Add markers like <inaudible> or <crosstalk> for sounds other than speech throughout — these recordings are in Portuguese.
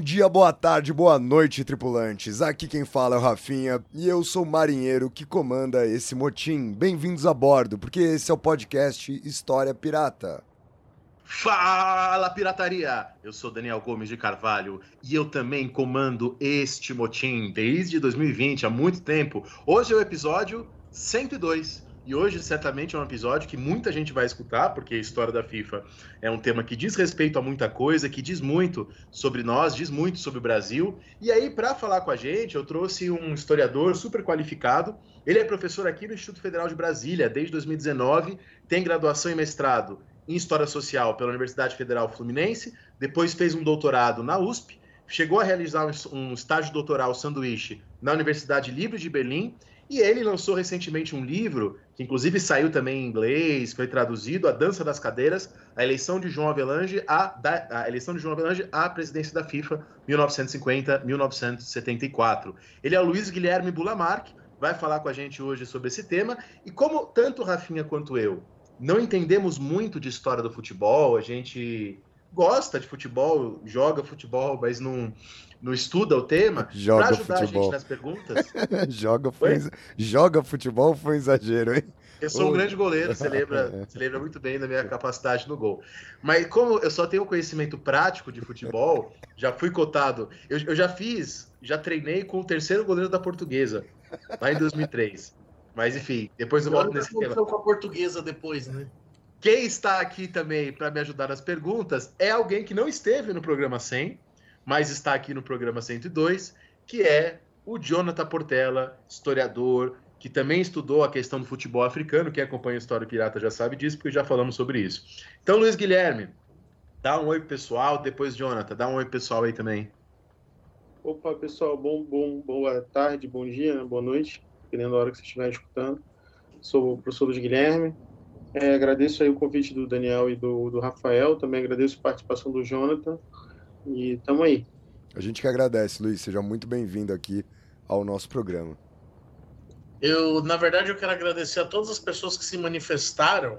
Bom dia, boa tarde, boa noite, tripulantes. Aqui quem fala é o Rafinha e eu sou o marinheiro que comanda esse motim. Bem-vindos a bordo, porque esse é o podcast História Pirata. Fala, pirataria! Eu sou Daniel Gomes de Carvalho e eu também comando este motim desde 2020, há muito tempo. Hoje é o episódio 102 e hoje, certamente, é um episódio que muita gente vai escutar, porque a história da FIFA é um tema que diz respeito a muita coisa, que diz muito sobre nós, diz muito sobre o Brasil. E aí, para falar com a gente, eu trouxe um historiador super qualificado. Ele é professor aqui no Instituto Federal de Brasília desde 2019, tem graduação e mestrado em História Social pela Universidade Federal Fluminense, depois fez um doutorado na USP, chegou a realizar um estágio doutoral sanduíche na Universidade Livre de Berlim e ele lançou recentemente um livro, que inclusive saiu também em inglês, foi traduzido, A Dança das Cadeiras, a eleição de João Avelange à, a eleição de João Avelange à presidência da FIFA, 1950-1974. Ele é o Luiz Guilherme Bulamarque, vai falar com a gente hoje sobre esse tema. E como tanto Rafinha quanto eu não entendemos muito de história do futebol, a gente gosta de futebol, joga futebol, mas não não estuda o tema, para ajudar futebol. a gente nas perguntas. <laughs> joga, foi, joga futebol foi um exagero, hein? Eu sou um grande goleiro, você lembra, <laughs> você lembra muito bem da minha capacidade no gol. Mas como eu só tenho conhecimento prático de futebol, já fui cotado. Eu, eu já fiz, já treinei com o terceiro goleiro da portuguesa, lá em 2003. Mas enfim, depois eu volto nesse tema. com a portuguesa depois, né? Quem está aqui também para me ajudar nas perguntas é alguém que não esteve no programa 100, mas está aqui no programa 102, que é o Jonathan Portela, historiador, que também estudou a questão do futebol africano. Quem acompanha a História Pirata já sabe disso, porque já falamos sobre isso. Então, Luiz Guilherme, dá um oi pessoal, depois Jonathan, dá um oi pessoal aí também. Opa, pessoal, bom, bom, boa tarde, bom dia, né? boa noite, dependendo da hora que você estiver escutando. Sou o professor Luiz Guilherme. É, agradeço aí o convite do Daniel e do, do Rafael, também agradeço a participação do Jonathan. E tamo aí. A gente que agradece, Luiz. Seja muito bem-vindo aqui ao nosso programa. Eu, na verdade, eu quero agradecer a todas as pessoas que se manifestaram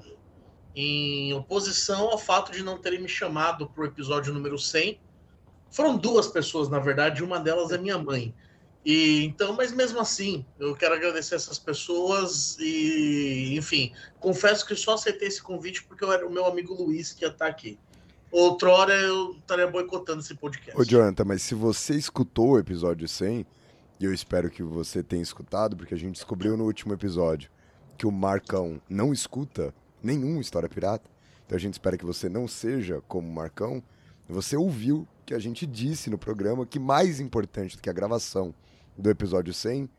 em oposição ao fato de não terem me chamado para o episódio número 100. Foram duas pessoas, na verdade, uma delas é minha mãe. E então, mas mesmo assim, eu quero agradecer essas pessoas e, enfim, confesso que só aceitei esse convite porque eu era o meu amigo Luiz que ia estar aqui outrora eu estaria boicotando esse podcast. Ô, Jonathan, mas se você escutou o episódio 100, e eu espero que você tenha escutado, porque a gente descobriu no último episódio que o Marcão não escuta nenhum História Pirata, então a gente espera que você não seja como o Marcão. Você ouviu que a gente disse no programa que mais importante do que a gravação do episódio 100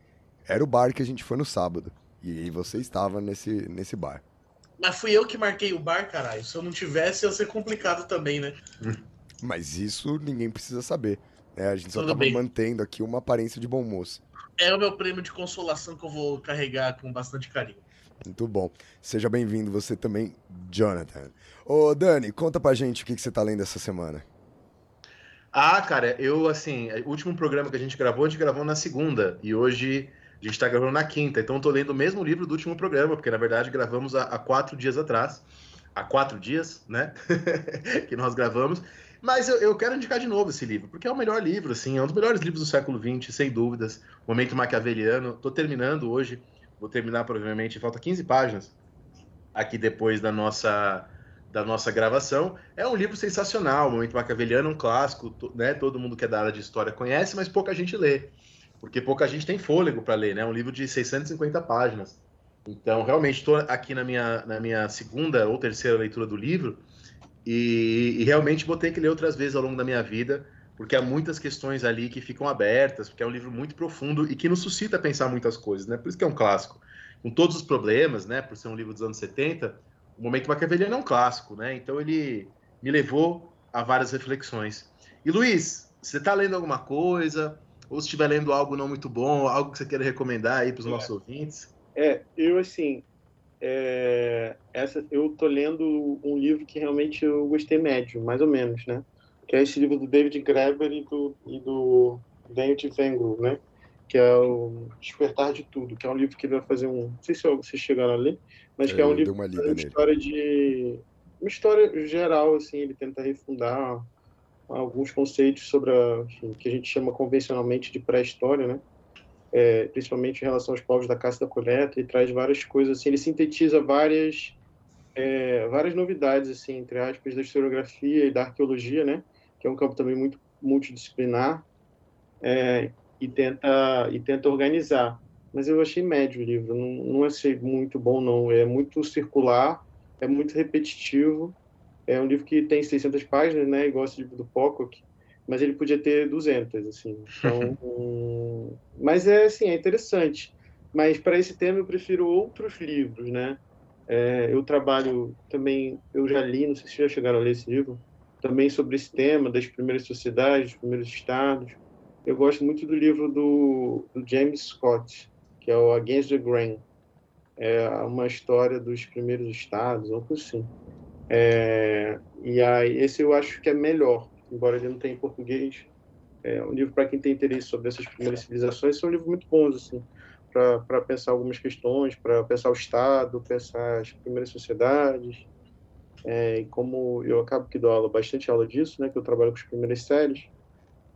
era o bar que a gente foi no sábado. E você estava nesse, nesse bar. Mas fui eu que marquei o bar, caralho. Se eu não tivesse, ia ser complicado também, né? <laughs> Mas isso ninguém precisa saber. Né? A gente só Tudo mantendo aqui uma aparência de bom moço. É o meu prêmio de consolação que eu vou carregar com bastante carinho. Muito bom. Seja bem-vindo você também, Jonathan. Ô, Dani, conta pra gente o que, que você tá lendo essa semana. Ah, cara, eu, assim, o último programa que a gente gravou, a gente gravou na segunda. E hoje a gente está gravando na quinta, então estou lendo o mesmo livro do último programa, porque na verdade gravamos há, há quatro dias atrás. Há quatro dias, né? <laughs> que nós gravamos. Mas eu, eu, quero indicar de novo esse livro, porque é o melhor livro, assim, é um dos melhores livros do século XX, sem dúvidas. Momento Maquiaveliano. Estou terminando hoje, vou terminar provavelmente, falta 15 páginas aqui depois da nossa da nossa gravação. É um livro sensacional, Momento Maquiaveliano, um clássico, né? Todo mundo que é da área de história conhece, mas pouca gente lê porque pouca gente tem fôlego para ler, né? É um livro de 650 páginas. Então, realmente, estou aqui na minha, na minha segunda ou terceira leitura do livro e, e, realmente vou ter que ler outras vezes ao longo da minha vida, porque há muitas questões ali que ficam abertas, porque é um livro muito profundo e que nos suscita pensar muitas coisas, né? Por isso que é um clássico. Com todos os problemas, né? Por ser um livro dos anos 70, o Momento Maquiaveliano é um clássico, né? Então, ele, me levou a várias reflexões. E Luiz, você está lendo alguma coisa? Ou se estiver lendo algo não muito bom, algo que você queira recomendar aí para os nossos ouvintes? É, eu assim, é, essa, eu tô lendo um livro que realmente eu gostei médio, mais ou menos, né? Que é esse livro do David Graeber e do, e do Daniel Vengo, né? Que é o Despertar de Tudo, que é um livro que ele vai fazer um... Não sei se vocês chegaram a ler, mas que é um livro uma, uma história de... Uma história geral, assim, ele tenta refundar alguns conceitos sobre a, enfim, que a gente chama convencionalmente de pré-história, né? é, principalmente em relação aos povos da caça da coleta, e traz várias coisas, assim, ele sintetiza várias, é, várias novidades, assim, entre aspas, da historiografia e da arqueologia, né, que é um campo também muito multidisciplinar, é, e, tenta, e tenta organizar. Mas eu achei médio o livro, não, não achei muito bom, não, é muito circular, é muito repetitivo, é um livro que tem 600 páginas, né, igual esse livro do Pocock, mas ele podia ter 200, assim. Então, <laughs> um... mas é assim, é interessante. Mas para esse tema eu prefiro outros livros, né? É, eu trabalho também, eu já li, não sei se já chegaram a ler esse livro, também sobre esse tema das primeiras sociedades, dos primeiros estados. Eu gosto muito do livro do, do James Scott, que é o Against the Grain. É uma história dos primeiros estados, algo assim. É, e aí, esse eu acho que é melhor, embora ele não tenha em português. É um livro para quem tem interesse sobre essas primeiras civilizações. São livros muito bons, assim, para pensar algumas questões, para pensar o Estado, pensar as primeiras sociedades. É, e como eu acabo que dou aula, bastante aula disso, né, que eu trabalho com as primeiras séries,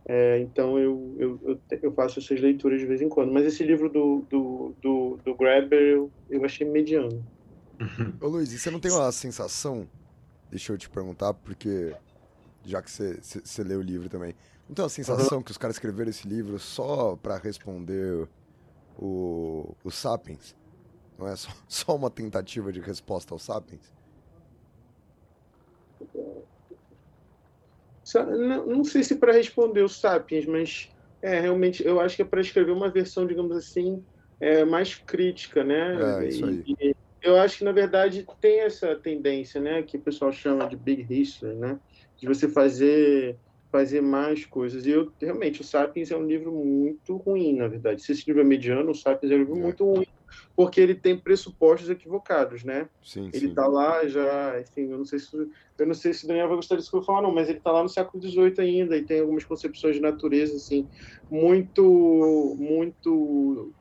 é, então eu, eu, eu, faço essas leituras de vez em quando. Mas esse livro do, do, do, do Graeber eu, eu achei mediano. Ô Luiz, e você não tem uma sensação, deixa eu te perguntar, porque já que você leu o livro também. Não tem a sensação uhum. que os caras escreveram esse livro só para responder o, o Sapiens? Não é só, <laughs> só uma tentativa de resposta ao Sapiens? Não, não sei se para responder o Sapiens, mas é realmente eu acho que é para escrever uma versão, digamos assim, é, mais crítica, né? É, isso aí. E, eu acho que na verdade tem essa tendência, né, que o pessoal chama de big history, né? de você fazer fazer mais coisas. E eu realmente o Sapiens é um livro muito ruim, na verdade. Se esse livro é mediano, o Sapiens é um livro é. muito ruim, porque ele tem pressupostos equivocados, né? Sim, ele está lá já, enfim, eu não sei se eu não sei se o Daniel vai gostar disso que eu vou falar, não, mas ele está lá no século XVIII ainda e tem algumas concepções de natureza assim muito muito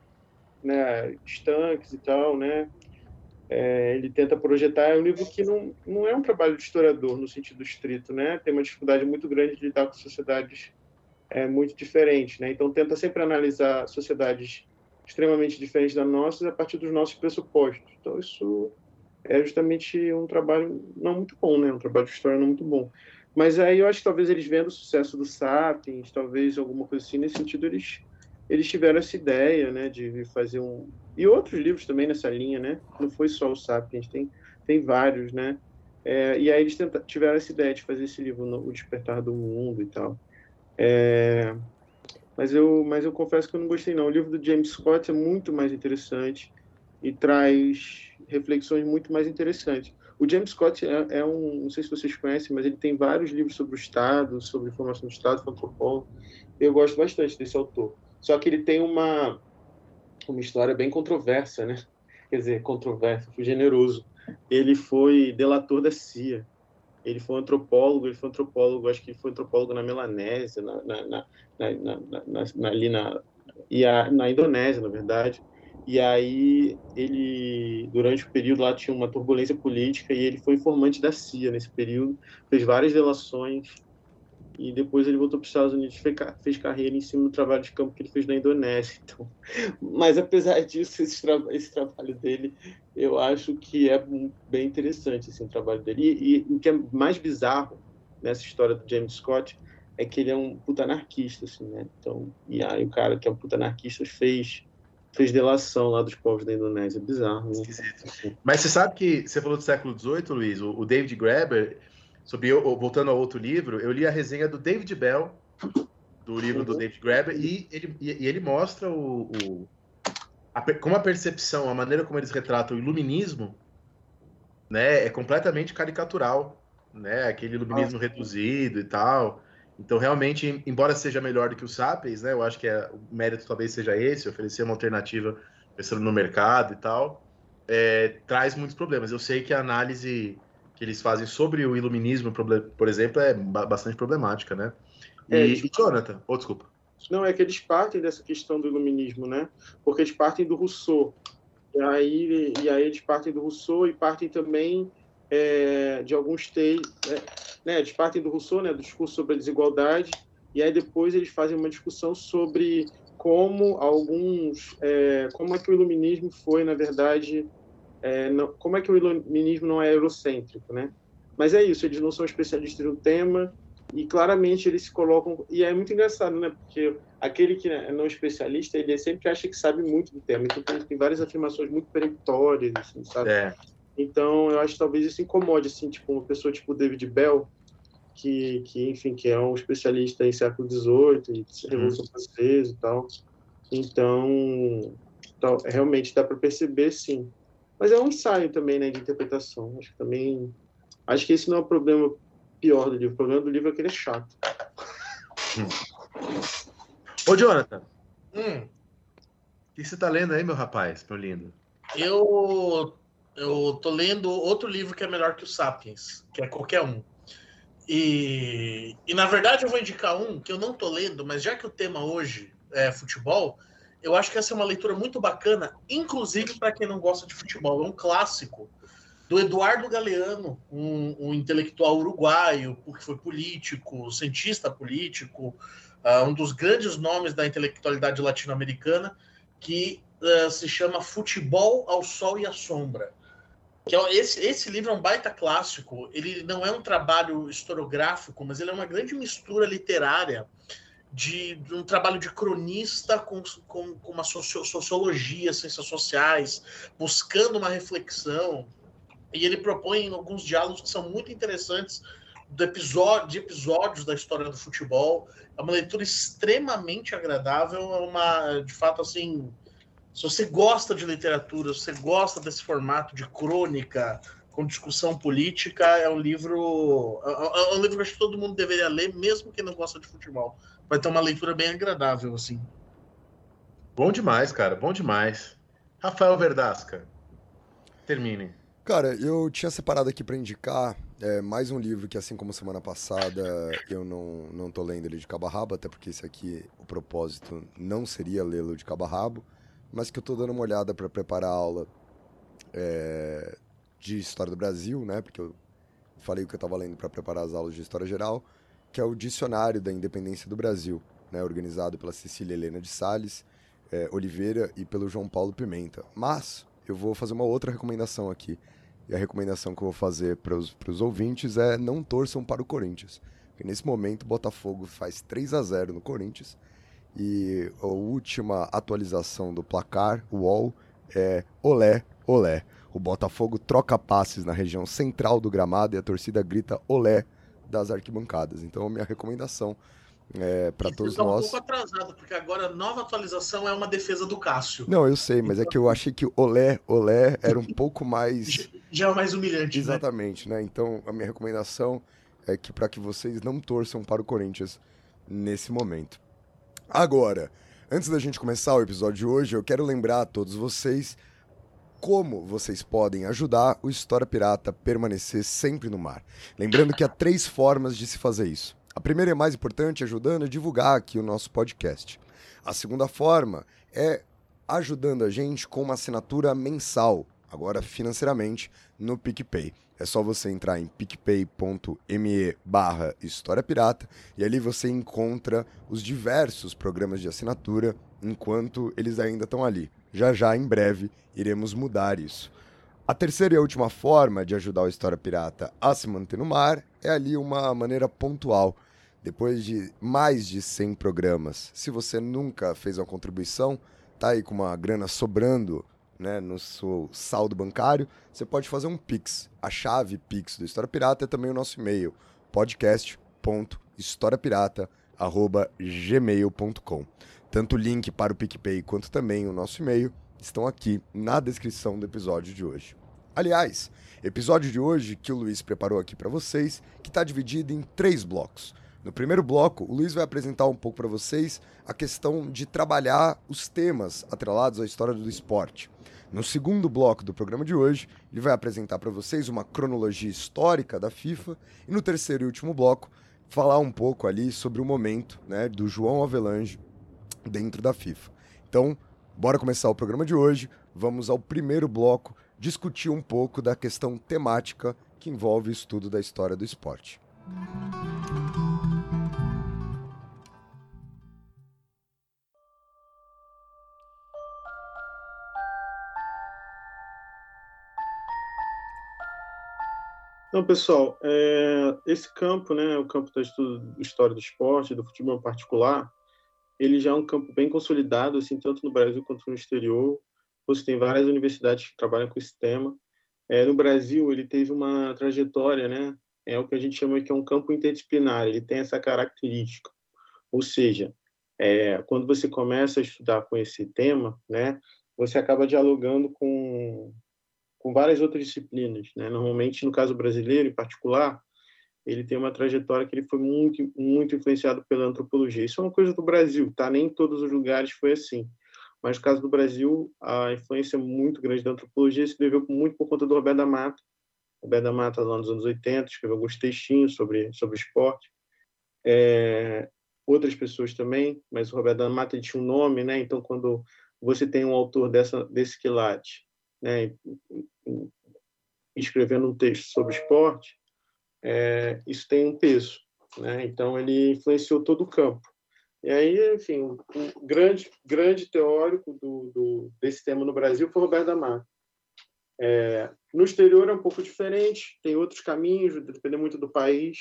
né, estanques e tal, né? é, ele tenta projetar, é um livro que não, não é um trabalho de historiador no sentido estrito, né? Tem uma dificuldade muito grande de lidar com sociedades é, muito diferentes, né? Então tenta sempre analisar sociedades extremamente diferentes da nossa a partir dos nossos pressupostos. Então isso é justamente um trabalho não muito bom, né? Um trabalho de história não muito bom. Mas aí eu acho que talvez eles vendo o sucesso do Sapiens, talvez alguma coisa assim, nesse sentido eles eles tiveram essa ideia, né, de fazer um e outros livros também nessa linha, né? Não foi só o Sapiens, tem tem vários, né? É, e aí eles tenta, tiveram essa ideia de fazer esse livro, O Despertar do Mundo e tal. É, mas eu mas eu confesso que eu não gostei não. O livro do James Scott é muito mais interessante e traz reflexões muito mais interessantes. O James Scott é, é, um, não sei se vocês conhecem, mas ele tem vários livros sobre o Estado, sobre formação do Estado, antropólogo. Eu gosto bastante desse autor. Só que ele tem uma, uma história bem controversa, né? Quer dizer, controversa, foi generoso. Ele foi delator da CIA. Ele foi antropólogo, ele foi antropólogo, acho que foi antropólogo na Melanésia, na, na, na ali na, e a, na Indonésia, na verdade. E aí ele, durante o período lá tinha uma turbulência política e ele foi informante da CIA nesse período, fez várias delações e depois ele voltou para os Estados Unidos fez, carreira em cima do trabalho de campo que ele fez na Indonésia. <laughs> Então, mas apesar disso, esse, tra esse trabalho dele, eu acho que é bem interessante assim, trabalho dele. E, e, o que é mais bizarro nessa história do James Scott é que ele é um puta anarquista, assim, né? Então, e aí o cara que é um puta anarquista fez fez delação lá dos povos da Indonésia. Bizarro, né? Mas você sabe que você falou do século XVIII, Luiz, o, o David Graeber sobre voltando ao outro livro, eu li a resenha do David Bell, do livro do uhum. David Graeber, e ele, e ele mostra o, o a, como a percepção, a maneira como eles retratam o iluminismo, né, é completamente caricatural. né? Aquele iluminismo reduzido e tal. Então, realmente, embora seja melhor do que o Sapiens, né? Eu acho que é, o mérito talvez seja esse, oferecer uma alternativa pensando no mercado e tal, é, traz muitos problemas. Eu sei que a análise que eles fazem sobre o iluminismo, por exemplo, é bastante problemática, né? E, é, e Jonathan, oh, desculpa. Não, é que eles partem dessa questão do iluminismo, né? Porque eles partem do Rousseau. E aí, e aí eles partem do Rousseau e partem também é, de alguns textos, é, né? Eles partem do Rousseau, né? Do discurso sobre a desigualdade. E aí depois eles fazem uma discussão sobre como alguns, é, como é que o iluminismo foi, na verdade, é, não, como é que o iluminismo não é eurocêntrico, né? Mas é isso, eles não são especialistas no tema e claramente eles se colocam e é muito engraçado, né? Porque aquele que é não especialista, ele sempre acha que sabe muito do tema, então tem várias afirmações muito peremptórias, assim, sabe? É. Então eu acho que talvez isso incomode, assim, tipo uma pessoa tipo David Bell, que, que enfim, que é um especialista em século XVIII, e Revolução uhum. Francesa e tal. Então, então realmente dá para perceber, sim. Mas é um ensaio também, né, de interpretação. Acho que também, acho que esse não é o problema pior do livro. O problema do livro é que ele é chato. Ô, Jonathan. Hum. O que você tá lendo aí, meu rapaz, meu lindo? Eu eu tô lendo outro livro que é melhor que o Sapiens, que é qualquer um. E, e na verdade eu vou indicar um que eu não tô lendo, mas já que o tema hoje é futebol, eu acho que essa é uma leitura muito bacana, inclusive para quem não gosta de futebol. É um clássico do Eduardo Galeano, um, um intelectual uruguaio, que foi político, cientista político, uh, um dos grandes nomes da intelectualidade latino-americana, que uh, se chama Futebol ao Sol e à Sombra. Que é, esse, esse livro é um baita clássico. Ele não é um trabalho historiográfico, mas ele é uma grande mistura literária de, de um trabalho de cronista com, com, com uma socio, sociologia, ciências sociais, buscando uma reflexão. E ele propõe alguns diálogos que são muito interessantes do episódio, de episódios da história do futebol. É uma leitura extremamente agradável, é uma, de fato, assim, se você gosta de literatura, se você gosta desse formato de crônica com discussão política, é um livro, é, é, é um livro que acho que todo mundo deveria ler, mesmo quem não gosta de futebol. Vai ter uma leitura bem agradável, assim. Bom demais, cara, bom demais. Rafael Verdasca, termine. Cara, eu tinha separado aqui para indicar é, mais um livro que, assim como semana passada, eu não, não tô lendo ele de cabo a rabo, até porque esse aqui, o propósito não seria lê-lo de cabo a rabo mas que eu estou dando uma olhada para preparar a aula é, de História do Brasil, né? Porque eu falei o que eu estava lendo para preparar as aulas de História Geral, que é o Dicionário da Independência do Brasil, né? Organizado pela Cecília Helena de Sales é, Oliveira e pelo João Paulo Pimenta. Mas eu vou fazer uma outra recomendação aqui. E a recomendação que eu vou fazer para os ouvintes é não torçam para o Corinthians. Porque nesse momento o Botafogo faz 3 a 0 no Corinthians e a última atualização do placar, o UOL, é olé, olé. O Botafogo troca passes na região central do gramado e a torcida grita olé das arquibancadas. Então, a minha recomendação é, para todos tá nós. um pouco atrasado, porque agora a nova atualização é uma defesa do Cássio. Não, eu sei, mas é que eu achei que olé, olé era um pouco mais. Já é mais humilhante. Né? Exatamente, né? né? Então, a minha recomendação é que para que vocês não torçam para o Corinthians nesse momento. Agora, antes da gente começar o episódio de hoje, eu quero lembrar a todos vocês como vocês podem ajudar o História Pirata a permanecer sempre no mar. Lembrando que há três formas de se fazer isso. A primeira e mais importante, ajudando a divulgar aqui o nosso podcast. A segunda forma é ajudando a gente com uma assinatura mensal, agora financeiramente, no PicPay. É só você entrar em picpay.me barra História Pirata e ali você encontra os diversos programas de assinatura enquanto eles ainda estão ali. Já já, em breve, iremos mudar isso. A terceira e última forma de ajudar o História Pirata a se manter no mar é ali uma maneira pontual. Depois de mais de 100 programas, se você nunca fez uma contribuição, tá aí com uma grana sobrando né, no seu saldo bancário, você pode fazer um Pix. A chave Pix do História Pirata é também o nosso e-mail, podcast.historiapirata.gmail.com. Tanto o link para o PicPay quanto também o nosso e-mail estão aqui na descrição do episódio de hoje. Aliás, episódio de hoje que o Luiz preparou aqui para vocês, que está dividido em três blocos. No primeiro bloco, o Luiz vai apresentar um pouco para vocês a questão de trabalhar os temas atrelados à história do esporte. No segundo bloco do programa de hoje, ele vai apresentar para vocês uma cronologia histórica da FIFA e no terceiro e último bloco, falar um pouco ali sobre o momento né, do João Avelange dentro da FIFA. Então, bora começar o programa de hoje. Vamos ao primeiro bloco discutir um pouco da questão temática que envolve o estudo da história do esporte. Então, pessoal, é, esse campo, né, o campo da história do esporte, do futebol em particular, ele já é um campo bem consolidado, assim, tanto no Brasil quanto no exterior. Você tem várias universidades que trabalham com esse tema. É, no Brasil, ele teve uma trajetória, né? É o que a gente chama que é um campo interdisciplinar. Ele tem essa característica. Ou seja, é, quando você começa a estudar com esse tema, né? Você acaba dialogando com com várias outras disciplinas, né? Normalmente, no caso brasileiro, em particular, ele tem uma trajetória que ele foi muito muito influenciado pela antropologia. Isso é uma coisa do Brasil, tá? Nem em todos os lugares foi assim. Mas no caso do Brasil, a influência muito grande da antropologia se deveu muito por conta do Roberto da Mata. Roberto da Mata, lá nos anos 80, escreveu alguns textinhos sobre, sobre esporte. É, outras pessoas também, mas o Roberto da Mata tinha um nome, né? Então, quando você tem um autor dessa, desse quilate, né, escrevendo um texto sobre esporte, é, isso tem um peso. Né? Então, ele influenciou todo o campo. E aí, enfim, um grande, grande teórico do, do, desse tema no Brasil foi Roberto Amar. É, no exterior é um pouco diferente, tem outros caminhos, depende muito do país.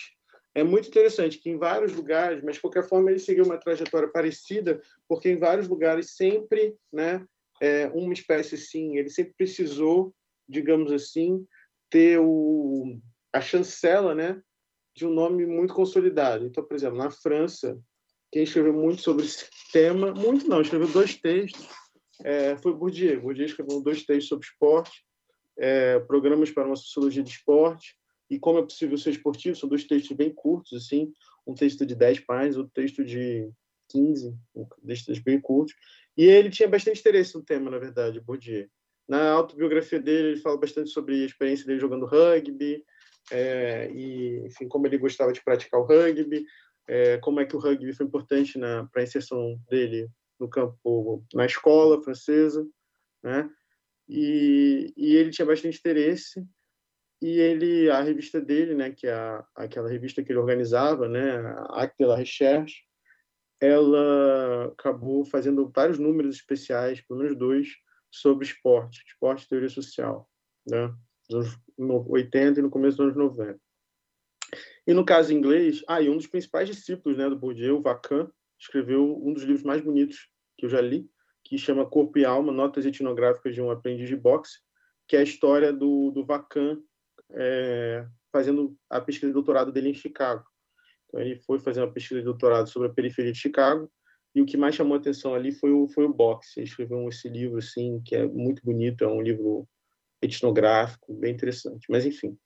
É muito interessante que em vários lugares, mas de qualquer forma ele seguiu uma trajetória parecida, porque em vários lugares sempre, né, é, uma espécie sim, ele sempre precisou, digamos assim, ter o, a chancela, né, de um nome muito consolidado. Então, por exemplo, na França, quem escreveu muito sobre esse tema, muito não, escreveu dois textos, é, foi Bourdieu. Bourdieu escreveu dois textos sobre esporte, é, programas para uma sociologia de esporte e como é possível ser esportivo. São dois textos bem curtos, assim, um texto de 10 páginas, outro texto de 15, um textos bem curtos. E ele tinha bastante interesse no tema, na verdade, Bourdieu. Na autobiografia dele, ele fala bastante sobre a experiência dele jogando rugby, é, e enfim, como ele gostava de praticar o rugby, é, como é que o rugby foi importante para a inserção dele no campo, na escola francesa, né? E, e ele tinha bastante interesse e ele a revista dele, né, que é a, aquela revista que ele organizava, né, Acte de la Recherche, ela acabou fazendo vários números especiais, pelo menos dois, sobre esporte, esporte e teoria social, né, nos anos 80 e no começo dos anos 90. E no caso inglês, ah, um dos principais discípulos né, do Bourdieu, o Vacan, escreveu um dos livros mais bonitos que eu já li, que chama Corpo e Alma, Notas Etnográficas de um Aprendiz de Boxe, que é a história do, do Vacan é, fazendo a pesquisa de doutorado dele em Chicago. Então, ele foi fazer uma pesquisa de doutorado sobre a periferia de Chicago, e o que mais chamou atenção ali foi o, foi o boxe. Ele escreveu esse livro, assim, que é muito bonito, é um livro etnográfico, bem interessante. Mas, enfim,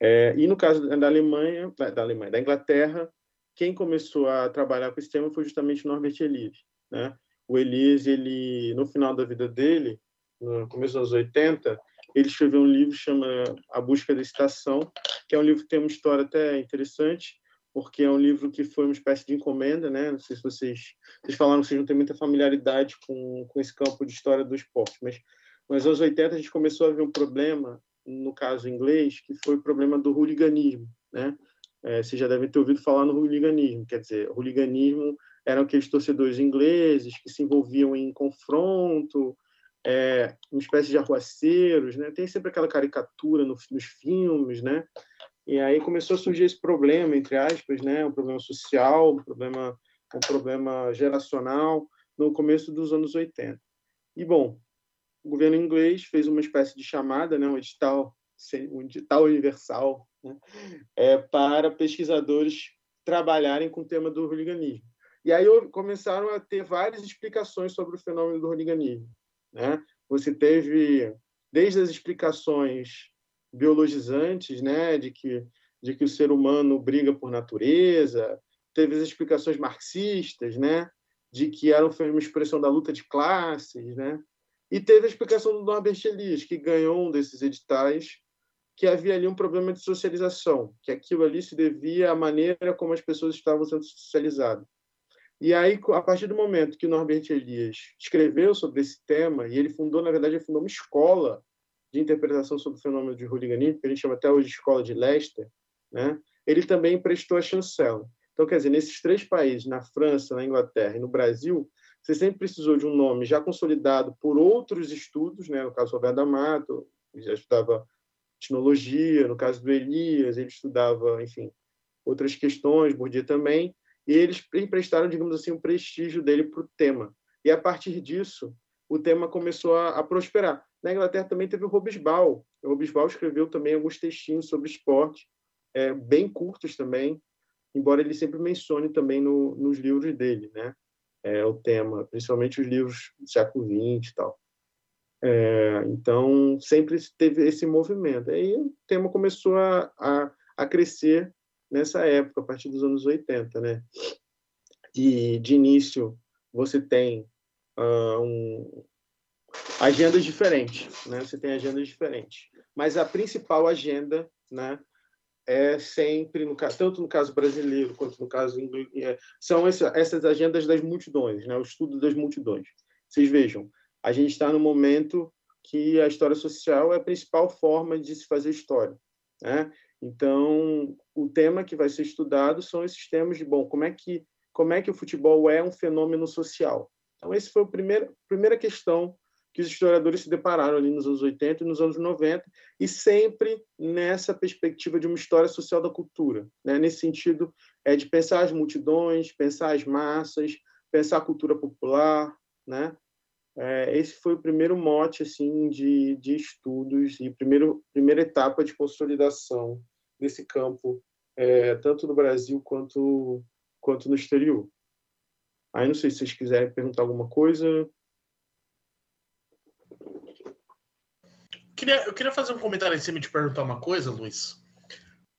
é, e no caso da Alemanha, da Alemanha, da Inglaterra, quem começou a trabalhar com esse tema foi justamente Norbert Elias, né? O Elias, ele no final da vida dele, no começo dos anos 80, ele escreveu um livro chama A Busca da Estação, que é um livro que tem uma história até interessante, porque é um livro que foi uma espécie de encomenda, né? Não sei se vocês, vocês falaram que vocês não têm muita familiaridade com, com esse campo de história do esporte, mas nos anos 80 a gente começou a ver um problema no caso inglês, que foi o problema do hooliganismo, né? É, vocês já devem ter ouvido falar no hooliganismo, quer dizer, hooliganismo eram aqueles torcedores ingleses que se envolviam em confronto, é, uma espécie de arruaceiros, né? Tem sempre aquela caricatura no, nos filmes, né? E aí começou a surgir esse problema, entre aspas, né? Um problema social, um problema, um problema geracional no começo dos anos 80. E, bom, o governo inglês fez uma espécie de chamada, né, um edital, um edital universal, né, é, para pesquisadores trabalharem com o tema do hooliganismo. E aí começaram a ter várias explicações sobre o fenômeno do hooliganismo. Né? Você teve desde as explicações biologizantes, né, de que de que o ser humano briga por natureza, teve as explicações marxistas, né, de que era uma expressão da luta de classes, né, e teve a explicação do Norbert Elias, que ganhou um desses editais, que havia ali um problema de socialização, que aquilo ali se devia à maneira como as pessoas estavam sendo socializadas. E aí, a partir do momento que Norbert Elias escreveu sobre esse tema, e ele fundou, na verdade, ele fundou uma escola de interpretação sobre o fenômeno de hooliganismo, que a gente chama até hoje de Escola de Leicester, né? ele também prestou a chancela. Então, quer dizer, nesses três países, na França, na Inglaterra e no Brasil, você sempre precisou de um nome já consolidado por outros estudos, né? no caso do Roberto D'Amato, já estudava etnologia, no caso do Elias, ele estudava, enfim, outras questões, Bourdieu também, e eles emprestaram, digamos assim, o prestígio dele para o tema. E a partir disso, o tema começou a, a, prosperar. Na Inglaterra também teve o Robesbal. O Robesbal escreveu também alguns textinhos sobre esporte, é, bem curtos também, embora ele sempre mencione também no, nos livros dele, né? É, o tema, principalmente os livros do século XX e tal. É, então, sempre teve esse movimento. Aí o tema começou a, a, a crescer nessa época, a partir dos anos 80, né? E de início você tem uh, um, agendas diferentes, né? Você tem agendas diferentes, mas a principal agenda, né? É sempre no tanto no caso brasileiro quanto no caso inglês, é, são essa, essas agendas das multidões, né? O estudo das multidões. Vocês vejam, a gente está no momento que a história social é a principal forma de se fazer história, né? Então, o tema que vai ser estudado são esses temas de, bom, como é que, como é que o futebol é um fenômeno social? Então, essa foi a primeira, primeira questão que os historiadores se depararam ali nos anos 80 e nos anos 90, e sempre nessa perspectiva de uma história social da cultura, né? nesse sentido é de pensar as multidões, pensar as massas, pensar a cultura popular, né? É, esse foi o primeiro mote assim de, de estudos e primeiro primeira etapa de consolidação desse campo é, tanto no Brasil quanto quanto no exterior. Aí não sei se vocês quiserem perguntar alguma coisa. Queria, eu queria fazer um comentário em cima de perguntar uma coisa, Luiz.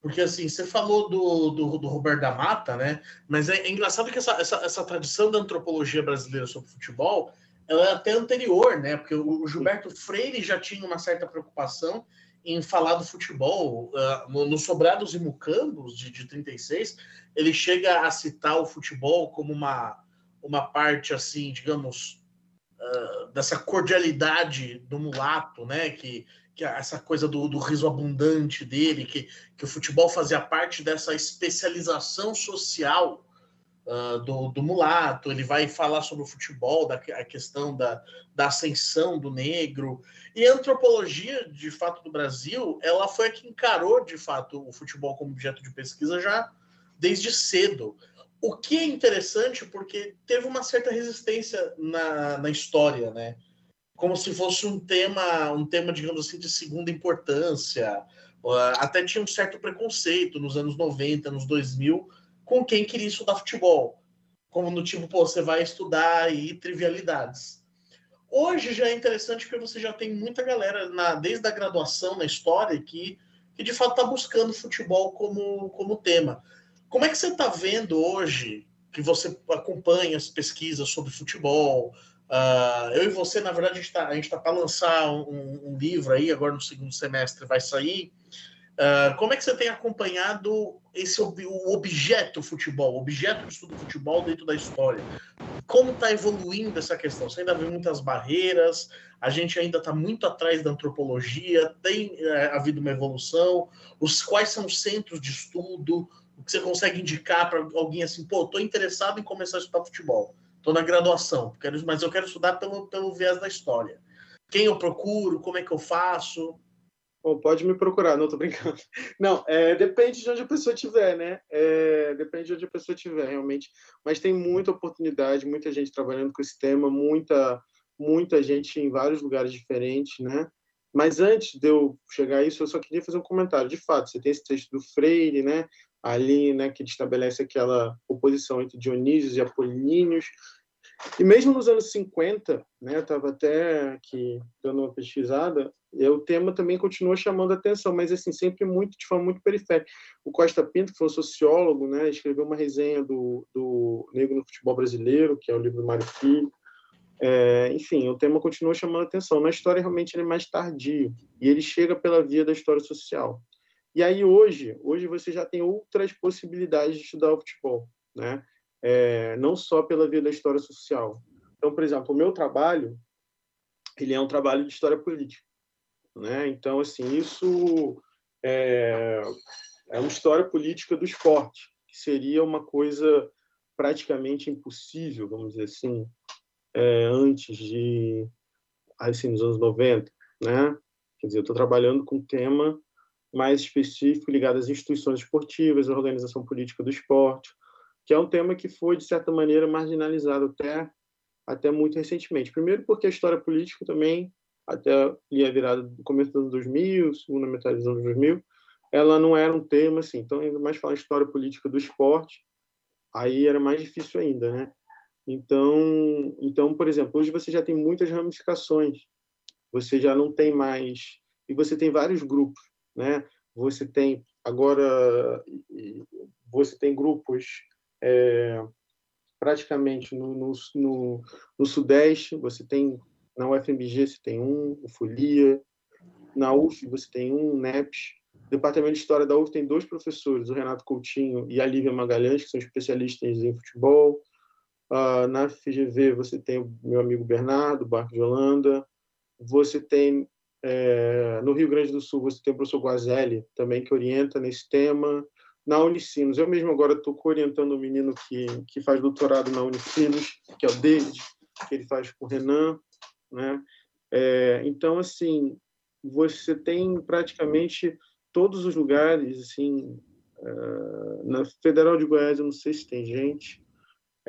Porque assim, você falou do, do, do Roberto da Mata, né? Mas é, é engraçado que essa, essa, essa tradição da antropologia brasileira sobre futebol ela é até anterior, né? Porque o Gilberto Freire já tinha uma certa preocupação em falar do futebol. Uh, no, no, Sobrados e Mucambos, de, de 36, ele chega a citar o futebol como uma, uma parte, assim, digamos, uh, dessa cordialidade do mulato, né? Que, que essa coisa do, do riso abundante dele, que, que o futebol fazia parte dessa especialização social uh, do, do, mulato, ele vai falar sobre o futebol, da a questão da, da ascensão do negro. E a antropologia, de fato, do Brasil, ela foi a que encarou, de fato, o futebol como objeto de pesquisa já desde cedo. O que é interessante porque teve uma certa resistência na, na história, né? Como se fosse um tema, um tema, digamos assim, de segunda importância. Até tinha um certo preconceito nos anos 90, nos 2000, com quem queria estudar futebol. Como no tipo, pô, você vai estudar aí trivialidades. Hoje já é interessante porque você já tem muita galera, na, desde a graduação na história, que, que de fato está buscando futebol como, como tema. Como é que você está vendo hoje, que você acompanha as pesquisas sobre futebol? Uh, eu e você, na verdade, a gente está tá para lançar um, um, livro aí, agora no segundo semestre vai sair, Uh, como é que você tem acompanhado esse o objeto futebol, o objeto de estudo futebol dentro da história? Como está evoluindo essa questão? Você ainda vê muitas barreiras, a gente ainda está muito atrás da antropologia, tem é, havido uma evolução, os quais são os centros de estudo, o que você consegue indicar para alguém assim, pô, estou interessado em começar a estudar futebol, estou na graduação, quero, mas eu quero estudar pelo, pelo viés da história. Quem eu procuro, como é que eu faço? Bom, pode me procurar, não tô brincando. <laughs> Não, é, depende de onde a pessoa estiver, né? É, depende de onde a pessoa estiver, realmente. Mas tem muita oportunidade, muita gente trabalhando com esse tema, muita, muita gente em vários lugares diferentes, né? Mas antes de eu chegar a isso, eu só queria fazer um comentário. De fato, você tem esse texto do Freire, né? Ali, né, que estabelece aquela oposição entre Dionísios e Apolíneos. E mesmo nos anos 50, né, estava até aqui dando uma pesquisada, E o tema também continua chamando atenção, mas assim sempre muito de forma muito periférica. O Costa Pinto, que foi um sociólogo, né, escreveu uma resenha do, do Negro no Futebol Brasileiro, que é o livro do Mário Filho. É, enfim, o tema continua chamando atenção. Na história, realmente, ele é mais tardio e ele chega pela via da história social. E aí, hoje, hoje você já tem outras possibilidades de estudar o futebol, né? É, não só pela via da história social. Então, por exemplo, o meu trabalho, ele é um trabalho de história política, né? Então, assim, isso é, é uma história política do esporte, que seria uma coisa praticamente impossível, vamos dizer assim, é, antes de, assim, nos anos 90, né? Quer dizer, eu estou trabalhando com um tema mais específico ligado às instituições esportivas, à organização política do esporte, que é um tema que foi, de certa maneira, marginalizado até, até muito recentemente. Primeiro porque a história política também, até a virada do começo dos anos 2000, segunda metade dos anos 2000, ela não era um tema assim. Então, ainda mais falar história política do esporte, aí era mais difícil ainda, né? Então, então, por exemplo, hoje você já tem muitas ramificações. Você já não tem mais e você tem vários grupos, né? Você tem agora você tem grupos é, praticamente no, no, no, no, Sudeste. Você tem na UFMG você tem um, o Folia. Na UF você tem um, NEPS. O Departamento de História da UF tem dois professores, o Renato Coutinho e a Lívia Magalhães, que são especialistas em futebol. Uh, na FGV você tem o meu amigo Bernardo, Barco de Holanda. Você tem é, no Rio Grande do Sul você tem o professor Guazelli também que orienta nesse tema. Na Unicinos, eu mesmo agora estou orientando um menino que, que faz doutorado na Unicinos, que é o David, que ele faz com o Renan, né? É, então, assim, você tem praticamente todos os lugares, assim, uh, na Federal de Goiás, eu não sei se tem gente,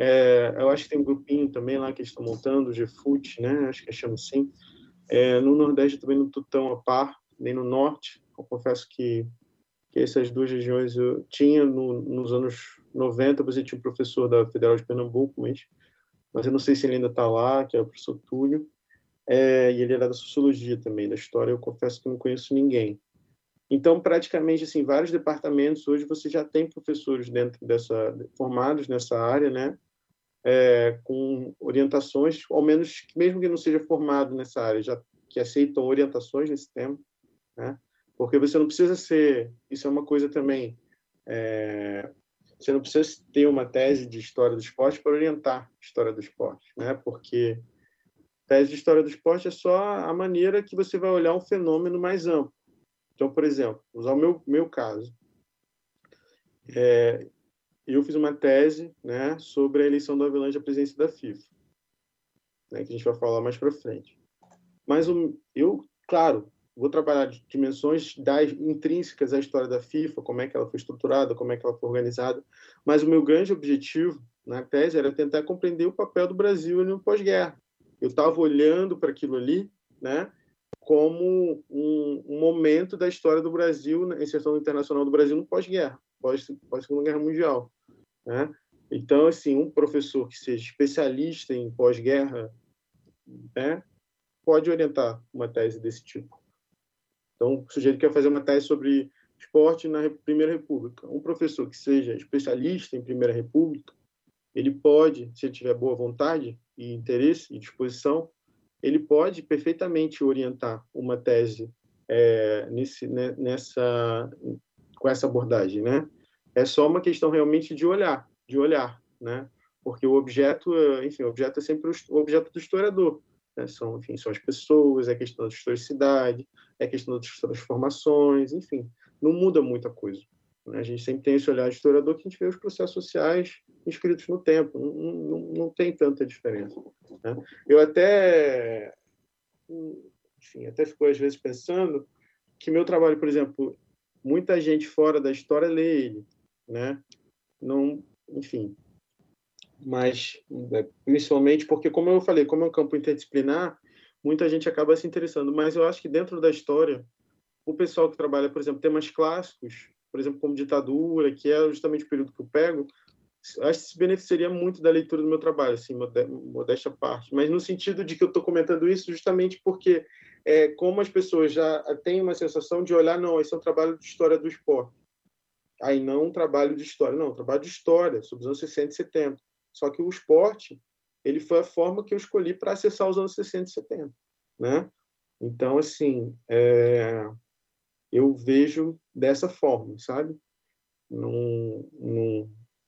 é, eu acho que tem um grupinho também lá que eles estão montando, o GFUT, né? Acho que é chama assim. É, no Nordeste também não estou tão a par, nem no Norte. Eu confesso que, que essas duas regiões eu tinha no, nos anos 90, você tinha um professor da Federal de Pernambuco, mas, mas eu não sei se ele ainda está lá, que é o professor Túlio. É, e ele era da Sociologia também, da História. Eu confesso que não conheço ninguém. Então, praticamente, assim, vários departamentos hoje você já tem professores dentro dessa formados nessa área, né? É, com orientações, ao menos mesmo que não seja formado nessa área, já que aceitam orientações nesse tema, né? Porque você não precisa ser, isso é uma coisa também, é, você não precisa ter uma tese de história do esporte para orientar a história do esporte, né? Porque tese de história do esporte é só a maneira que você vai olhar um fenômeno mais amplo. Então, por exemplo, usar o meu meu caso, é, eu fiz uma tese né, sobre a eleição do Avelange à presidência da FIFA, né, que a gente vai falar mais para frente. Mas eu, claro, vou trabalhar dimensões das, intrínsecas à história da FIFA, como é que ela foi estruturada, como é que ela foi organizada, mas o meu grande objetivo na tese era tentar compreender o papel do Brasil no pós-guerra. Eu estava olhando para aquilo ali, né, como um, um, momento da história do Brasil, na inserção internacional do Brasil no pós-guerra, pós-Segunda Guerra Mundial. Né? Então, assim, um professor que seja especialista em pós-guerra né, pode orientar uma tese desse tipo. Então, o sujeito quer fazer uma tese sobre esporte na Primeira República. Um professor que seja especialista em Primeira República, ele pode, se ele tiver boa vontade e interesse e disposição, ele pode perfeitamente orientar uma tese é, nesse, né, nessa, com essa abordagem, né? É só uma questão realmente de olhar, de olhar, né? Porque o objeto, enfim, o objeto é sempre o objeto do historiador. Né? São, enfim, são as pessoas, é questão da historicidade, é questão das transformações, enfim, não muda muita coisa. Né? A gente sempre tem esse olhar de historiador que a gente vê os processos sociais inscritos no tempo, não, não, não tem tanta diferença. Né? Eu até, enfim, até fico às vezes pensando que meu trabalho, por exemplo, muita gente fora da história lê ele, né? Não, enfim. Mas é, principalmente porque, como eu falei, como é um campo interdisciplinar, muita gente acaba se interessando. Mas eu acho que dentro da história, o pessoal que trabalha, por exemplo, temas clássicos, por exemplo, como ditadura, que é justamente o período que eu pego, acho que se beneficiaria muito da leitura do meu trabalho, assim, modéstia parte. Mas no sentido de que eu estou comentando isso justamente porque é como as pessoas já têm uma sensação de olhar, não, esse é um trabalho de história do esporte. Aí não um trabalho de história, não, um trabalho de história, sobre os anos 60 e 70. Só que o esporte, ele foi a forma que eu escolhi para acessar os anos 60 e 70, né? Então, assim, é... eu vejo dessa forma, sabe? Não,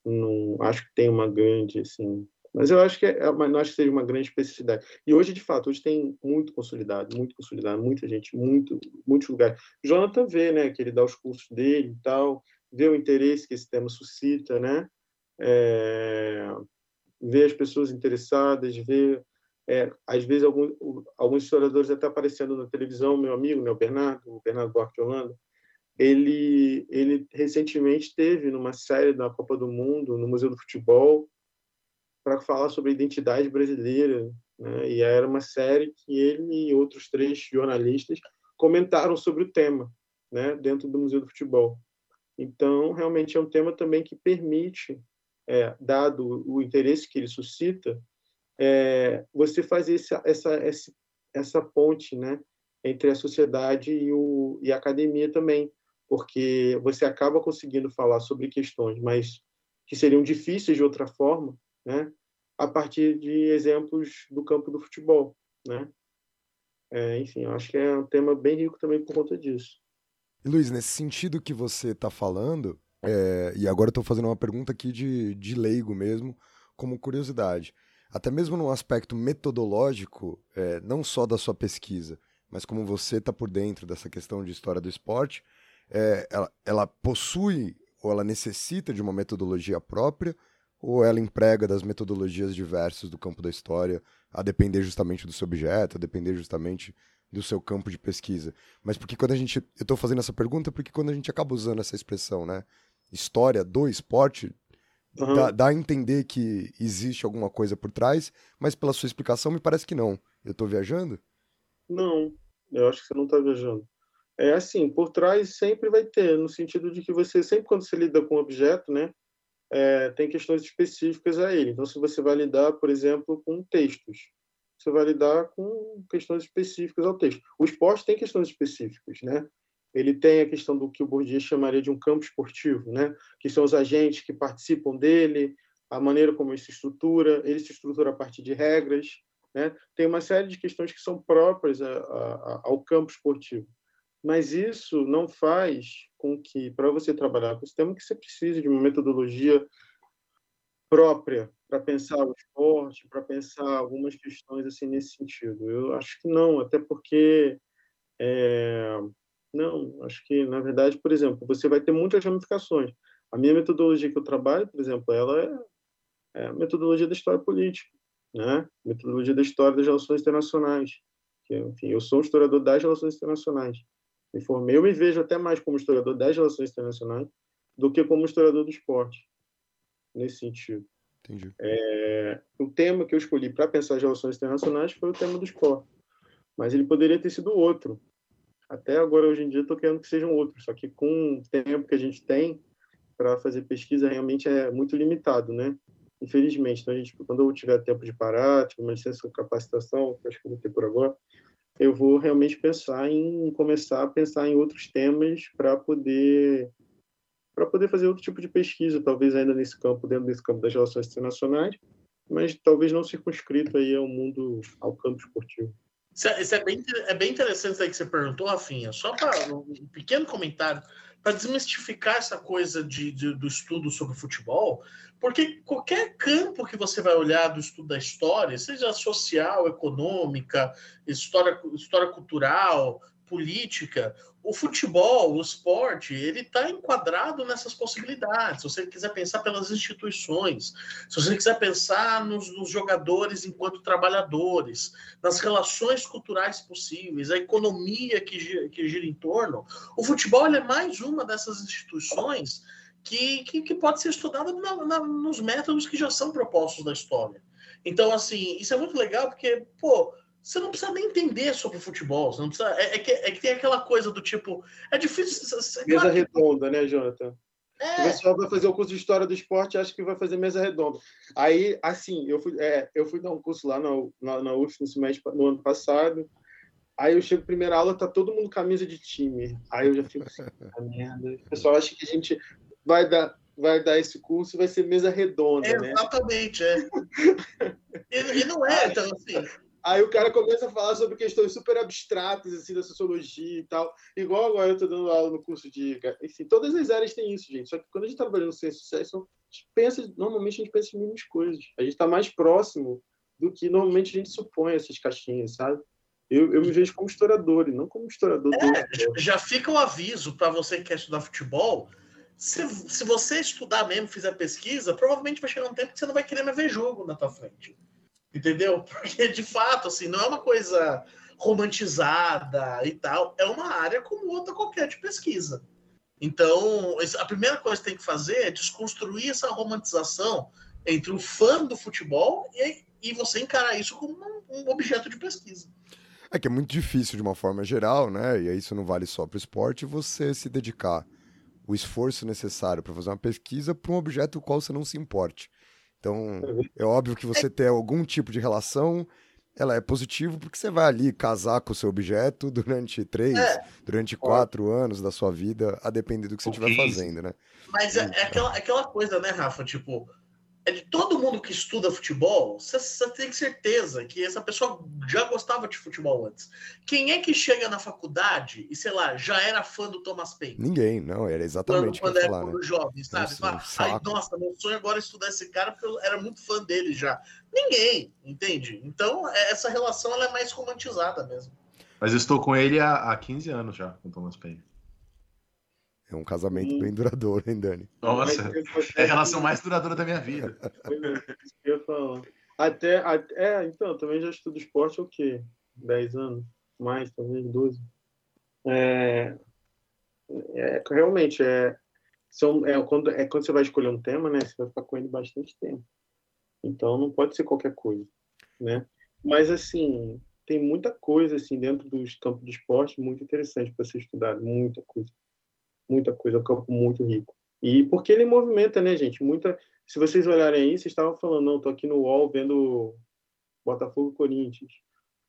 não, acho que tem uma grande, assim, mas eu acho que é, mas não acho que seja uma grande especificidade. E hoje, de fato, hoje tem muito consolidado, muito consolidado, muita gente, muito, muitos lugares. Jonathan vê, né, que ele dá os cursos dele e tal, vê o interesse que esse tema suscita, né? É, vê as pessoas interessadas, vê é, às vezes alguns, alguns historiadores até aparecendo na televisão, meu amigo, né, o Bernardo, o Bernardo Duarte Holanda, ele, ele recentemente teve numa série da Copa do Mundo, no Museu do Futebol, para falar sobre a identidade brasileira, né? e era uma série que ele e outros três jornalistas comentaram sobre o tema, né, dentro do Museu do Futebol. Então, realmente é um tema também que permite, é, dado o interesse que ele suscita, é, você fazer essa, essa, essa, ponte né, entre a sociedade e, o, e a academia também, porque você acaba conseguindo falar sobre questões mas que seriam difíceis de outra forma, né, a partir de exemplos do campo do futebol. Né? É, enfim, eu acho que é um tema bem rico também por conta disso. Luiz, nesse sentido que você está falando, é, e agora estou fazendo uma pergunta aqui de, de leigo mesmo, como curiosidade. Até mesmo no aspecto metodológico, é, não só da sua pesquisa, mas como você está por dentro dessa questão de história do esporte, é, ela, ela possui ou ela necessita de uma metodologia própria, ou ela emprega das metodologias diversas do campo da história, a depender justamente do seu objeto, a depender justamente do seu campo de pesquisa. Mas porque quando a gente. Eu estou fazendo essa pergunta porque quando a gente acaba usando essa expressão, né? História do esporte, uhum. dá, dá, a entender que existe alguma coisa por trás, mas pela sua explicação me parece que não. Eu estou viajando? Não, eu acho que você não está viajando. É assim, por trás sempre vai ter, no sentido de que você, sempre quando você lida com um objeto, né? É, tem questões específicas a ele. Então, se você vai lidar, por exemplo, com textos, você vai lidar com questões específicas ao texto. O esporte tem questões específicas, né? Ele tem a questão do que o Bourdieu chamaria de um campo esportivo, né? Que são os agentes que participam dele, a maneira como ele se estrutura, ele se estrutura a partir de regras, né? Tem uma série de questões que são próprias a, a, ao campo esportivo. Mas isso não faz com que, para você trabalhar com o sistema, que você precise de uma metodologia própria para pensar o esporte, para pensar algumas questões assim nesse sentido. Eu acho que não, até porque é, não, acho que na verdade, por exemplo, você vai ter muitas ramificações. A minha metodologia que eu trabalho, por exemplo, ela é, é a metodologia da história política, né? Metodologia da história das relações internacionais. Que, enfim, eu sou historiador das relações internacionais. Me formei, eu me vejo até mais como historiador das relações internacionais do que como historiador do esporte nesse sentido. Entendi. É, o tema que eu escolhi para pensar as relações internacionais foi o tema do esporte, mas ele poderia ter sido outro. Até agora, hoje em dia, estou querendo que sejam outros, só que com o tempo que a gente tem para fazer pesquisa realmente é muito limitado, né? Infelizmente. Então, a gente, quando eu tiver tempo de parar, tiver uma licença de capacitação, que acho que eu vou ter por agora, eu vou realmente pensar em começar a pensar em outros temas para poder para poder fazer outro tipo de pesquisa, talvez ainda nesse campo, dentro desse campo das relações internacionais, mas talvez não circunscrito aí ao mundo, ao campo esportivo. Isso é, isso é bem, é bem interessante aí que você perguntou, Rafinha. Só para um pequeno comentário, para desmistificar essa coisa de, de, do estudo sobre futebol, porque qualquer campo que você vai olhar do estudo da história, seja social, econômica, história, história cultural, política, o futebol, o esporte, ele está enquadrado nessas possibilidades. Se você quiser pensar pelas instituições, se você quiser pensar nos, nos, jogadores enquanto trabalhadores, nas relações culturais possíveis, a economia que gira, que gira em torno, o futebol é mais uma dessas instituições que, que, que pode ser estudada na, na, nos métodos que já são propostos da história. Então, assim, isso é muito legal porque, pô, você não precisa nem entender sobre futebol. Você não precisa, é, é, que, é que tem aquela coisa do tipo. É difícil. É mesa claro redonda, né, Jonathan? É. O pessoal vai fazer o curso de História do Esporte e acha que vai fazer mesa redonda. Aí, assim, eu fui, é, eu fui dar um curso lá na, na, na UF no, semestre, no ano passado. Aí eu chego primeira aula, tá todo mundo camisa de time. Aí eu já fico assim, <laughs> a merda. O pessoal acha que a gente vai dar, vai dar esse curso e vai ser mesa redonda, É, né? exatamente, é. <laughs> E, e não é, então, assim. Aí o cara começa a falar sobre questões super abstratas, assim, da sociologia e tal. Igual agora eu tô dando aula no curso de... Enfim, todas as áreas têm isso, gente. Só que quando a gente tá trabalhando no ciências sociais, são- a gente pensa, normalmente a gente pensa em mínimas coisas. A gente tá mais próximo do que normalmente a gente supõe essas caixinhas, sabe? Eu, eu me vejo como historiador e não como historiador do... Já fica o aviso para você que quer estudar futebol. Se, se você estudar mesmo, fizer pesquisa, provavelmente vai chegar um tempo que você não vai querer mais ver jogo na tua frente. Entendeu? <laughs> Porque, de fato, assim, não é uma coisa romantizada e tal. É uma área como outra qualquer de pesquisa. Então, a primeira coisa que tem que fazer é desconstruir essa romantização entre o fã do futebol e, e você encarar isso como um, um objeto de pesquisa. É que é muito difícil de uma forma geral, né? E isso não vale só para o esporte, você se dedicar o esforço necessário para fazer uma pesquisa para um objeto com qual você não se importe. Então, é óbvio que você ter algum tipo de relação, ela é positivo porque você vai ali casar com o seu objeto durante três, É. durante quatro anos da sua vida, a depender do que você estiver 15. fazendo, né? Mas é, é aquela, aquela coisa, né, Rafa? Tipo, é de todo mundo que estuda futebol, você, tem certeza que essa pessoa já gostava de futebol antes. Quem é que chega na faculdade e, sei lá, já era fã do Thomas Paine? Ninguém, não, era Quando, exatamente o que quando eu ia era falar, né? quando jovem, sabe? Nossa, Fala, um Ai, saco." nossa, meu sonho agora é estudar esse cara porque eu era muito fã dele já. Ninguém, entende? Então, é- essa relação ela é mais romantizada mesmo. Mas eu estou com ele há, há 15 anos já, com o Thomas Paine. É um casamento bem duradouro, hein, Dani? Nossa, é a relação mais duradoura da minha vida. É, que eu ia falar. Até, até, é, então, também já estudo esporte há o quê? 10 anos? Mais, talvez 12. É, é, realmente, é, são, é, quando, é quando você vai escolher um tema, né? Você vai ficar com ele bastante tempo. Então, não pode ser qualquer coisa, né? Mas, assim, tem muita coisa, assim, dentro dos campos de esporte muito interessante para ser estudado. Muita coisa. Muita coisa. É um campo muito rico. E porque ele movimenta, né, gente? Muita, se vocês olharem aí, vocês estavam falando, não, tô aqui no UOL vendo Botafogo Corinthians,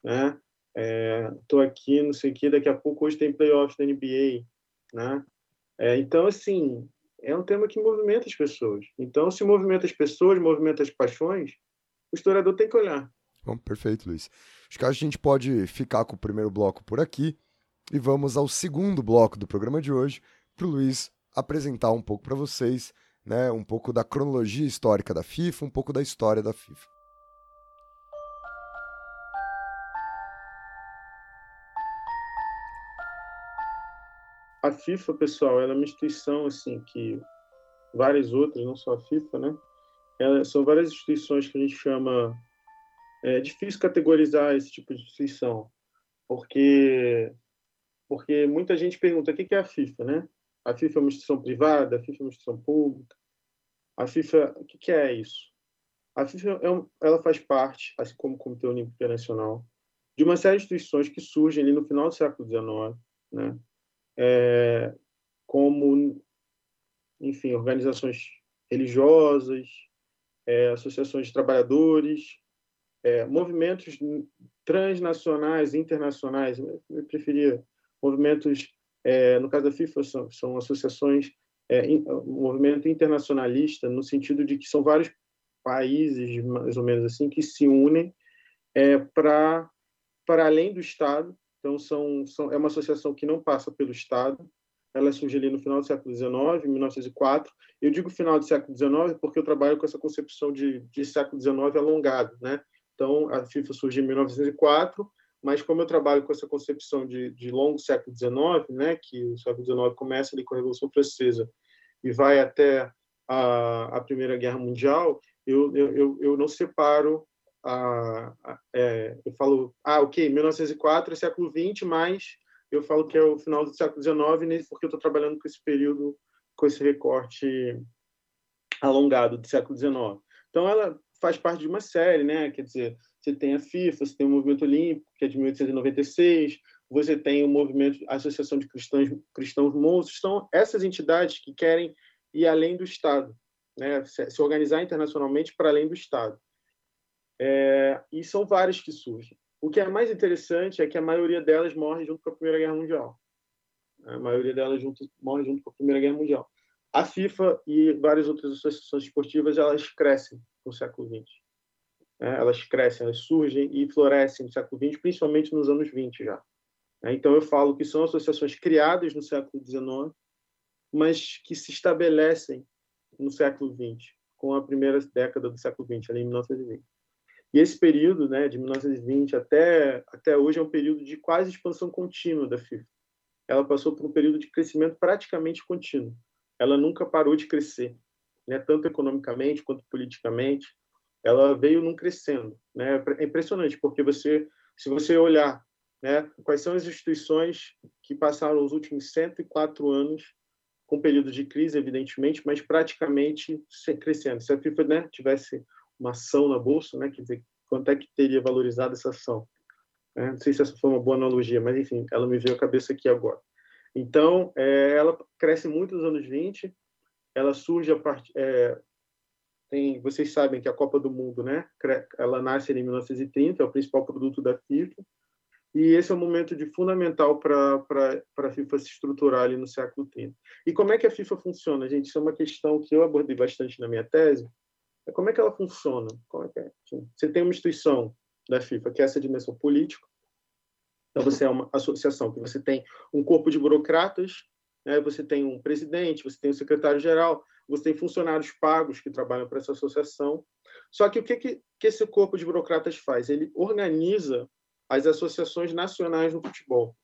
né? É, tô aqui, não sei o que, daqui a pouco hoje tem playoffs da NBA, né? É, então, assim, é um tema que movimenta as pessoas. Então, se movimenta as pessoas, movimenta as paixões, o historiador tem que olhar. Bom, perfeito, Luiz. Acho que a gente pode ficar com o primeiro bloco por aqui e vamos ao segundo bloco do programa de hoje para o Luiz apresentar um pouco para vocês, né, um pouco da cronologia histórica da FIFA, um pouco da história da FIFA. A FIFA, pessoal, ela é uma instituição assim que várias outras, não só a FIFA, né? Ela, são várias instituições que a gente chama é difícil categorizar esse tipo de instituição, porque porque muita gente pergunta o que é a FIFA, né? A FIFA é uma instituição privada, a FIFA é uma instituição pública. A FIFA, o que é isso? A FIFA é um, ela faz parte, assim como o Comitê Olímpico Internacional, de uma série de instituições que surgem ali no final do século XIX, né? É, como, enfim, organizações religiosas, é, associações de trabalhadores, é, movimentos transnacionais, internacionais, eu preferia movimentos, é, no caso da FIFA, são, são associações, é, in, movimento internacionalista, no sentido de que são vários países, mais ou menos assim, que se unem é, para além do Estado. Então, são, são, é uma associação que não passa pelo Estado. Ela surge ali no final do século XIX, em 1904. Eu digo final do século XIX porque eu trabalho com essa concepção de, de século XIX alongado, né? Então, a FIFA surge em 1904, mas como eu trabalho com essa concepção de, de longo século XIX, né, que o século XIX começa ali com a Revolução Francesa e vai até a, a Primeira Guerra Mundial, eu, eu, eu não separo a, a, é, eu falo, ah, ok, 1904 é século XX, mas eu falo que é o final do século XIX, porque eu estou trabalhando com esse período, com esse recorte alongado do século XIX. Então, ela faz parte de uma série, né? Quer dizer, você tem a FIFA, você tem o Movimento Olímpico, que é de 1896, você tem o movimento a Associação de Cristãos, Cristãos Monstros, são essas entidades que querem ir além do Estado, né? se, organizar internacionalmente para além do Estado. É, e são várias que surgem. O que é mais interessante é que a maioria delas morre junto com a Primeira Guerra Mundial. A maioria delas junto, morre junto com a Primeira Guerra Mundial. A FIFA e várias outras associações esportivas elas crescem no século XX. É, elas crescem, elas surgem e florescem no século XX, principalmente nos anos 20 já. É, então eu falo que são associações criadas no século XIX, mas que se estabelecem no século XX, com a primeira década do século XX, ali em 1920. E esse período, né, de 1920 até até hoje é um período de quase expansão contínua da FIFA. Ela passou por um período de crescimento praticamente contínuo. Ela nunca parou de crescer, né, tanto economicamente quanto politicamente. Ela veio num crescendo, né? É impressionante porque você, se você olhar, né, quais são as instituições que passaram os últimos 104 anos com período de crise, evidentemente, mas praticamente crescendo. Se a FIFA né, tivesse uma ação na bolsa, né? Quer dizer, quanto é que teria valorizado essa ação? É, não sei se essa foi uma boa analogia, mas enfim, ela me veio à cabeça aqui agora. Então, é, ela cresce muito nos anos 20, ela surge a partir. É, tem, vocês sabem que a Copa do Mundo, né? Ela nasce em 1930, é o principal produto da FIFA, e esse é um momento de fundamental para a FIFA se estruturar ali no século 30. E como é que a FIFA funciona, gente? Isso é uma questão que eu abordei bastante na minha tese, é como é que ela funciona? É que é? Você tem uma instituição da FIFA que é essa dimensão política, então você é uma associação que você tem um corpo de burocratas, né? você tem um presidente, você tem um secretário-geral, você tem funcionários pagos que trabalham para essa associação. Só que o que, que, que esse corpo de burocratas faz? Ele organiza as associações nacionais no futebol.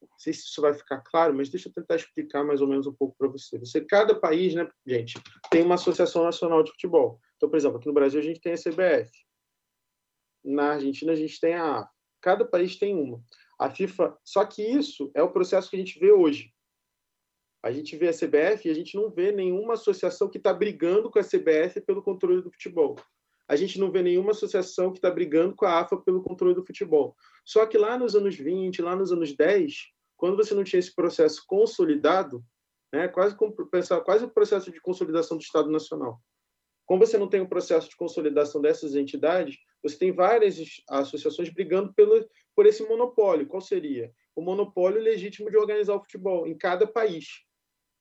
Não sei se isso vai ficar claro, mas deixa eu tentar explicar mais ou menos um pouco para você. Você, cada país, né, gente, tem uma associação nacional de futebol. Então, por exemplo, aqui no Brasil a gente tem a CBF. Na Argentina a gente tem a. Cada país tem uma. A FIFA, só que isso é o processo que a gente vê hoje. A gente vê a CBF e a gente não vê nenhuma associação que está brigando com a CBF pelo controle do futebol. A gente não vê nenhuma associação que está brigando com a AFA pelo controle do futebol. Só que lá nos anos 20, lá nos anos 10, quando você não tinha esse processo consolidado, né, quase pensar, quase o processo de consolidação do Estado Nacional. Como você não tem um processo de consolidação dessas entidades, você tem várias associações brigando pelo, por esse monopólio. Qual seria? O monopólio legítimo de organizar o futebol em cada país.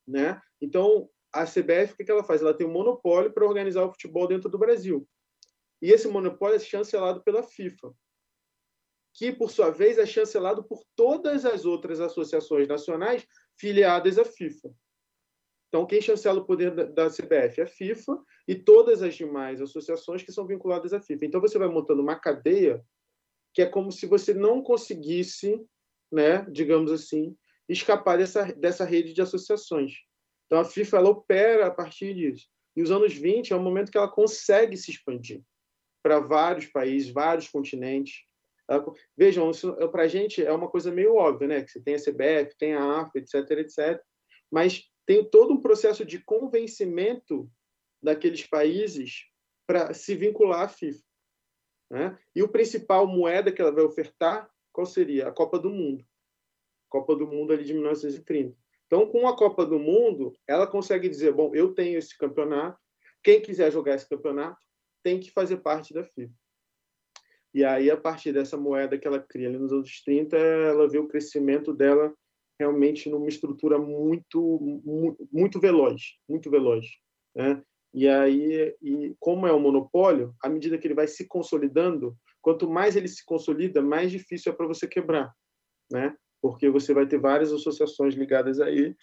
Né? Então, a CBF, o que ela faz? Ela tem um monopólio para organizar o futebol dentro do Brasil. E esse monopólio é chancelado pela FIFA, que, por sua vez, é chancelado por todas as outras associações nacionais filiadas à FIFA. Então, quem chancela o poder da, CBF é a FIFA e todas as demais associações que são vinculadas à FIFA. Então, você vai montando uma cadeia que é como se você não conseguisse, né, digamos assim, escapar dessa, dessa rede de associações. Então, a FIFA ela opera a partir disso. E os anos 20 é o momento que ela consegue se expandir para vários países, vários continentes. Vejam, para a gente é uma coisa meio óbvia, né? Que você tem a CBF, tem a AFA, etc, etc. Mas tem todo um processo de convencimento daqueles países para se vincular à FIFA. Né? E o principal moeda que ela vai ofertar, qual seria? A Copa do Mundo. Copa do Mundo ali de 1930. Então, com a Copa do Mundo, ela consegue dizer: bom, eu tenho esse campeonato, quem quiser jogar esse campeonato tem que fazer parte da FIFA. E aí, a partir dessa moeda que ela cria ali nos anos 30, ela vê o crescimento dela realmente numa estrutura muito muito veloz, muito veloz, né? E aí, e como é um monopólio, à medida que ele vai se consolidando, quanto mais ele se consolida, mais difícil é para você quebrar, né? Porque você vai ter várias associações ligadas a ele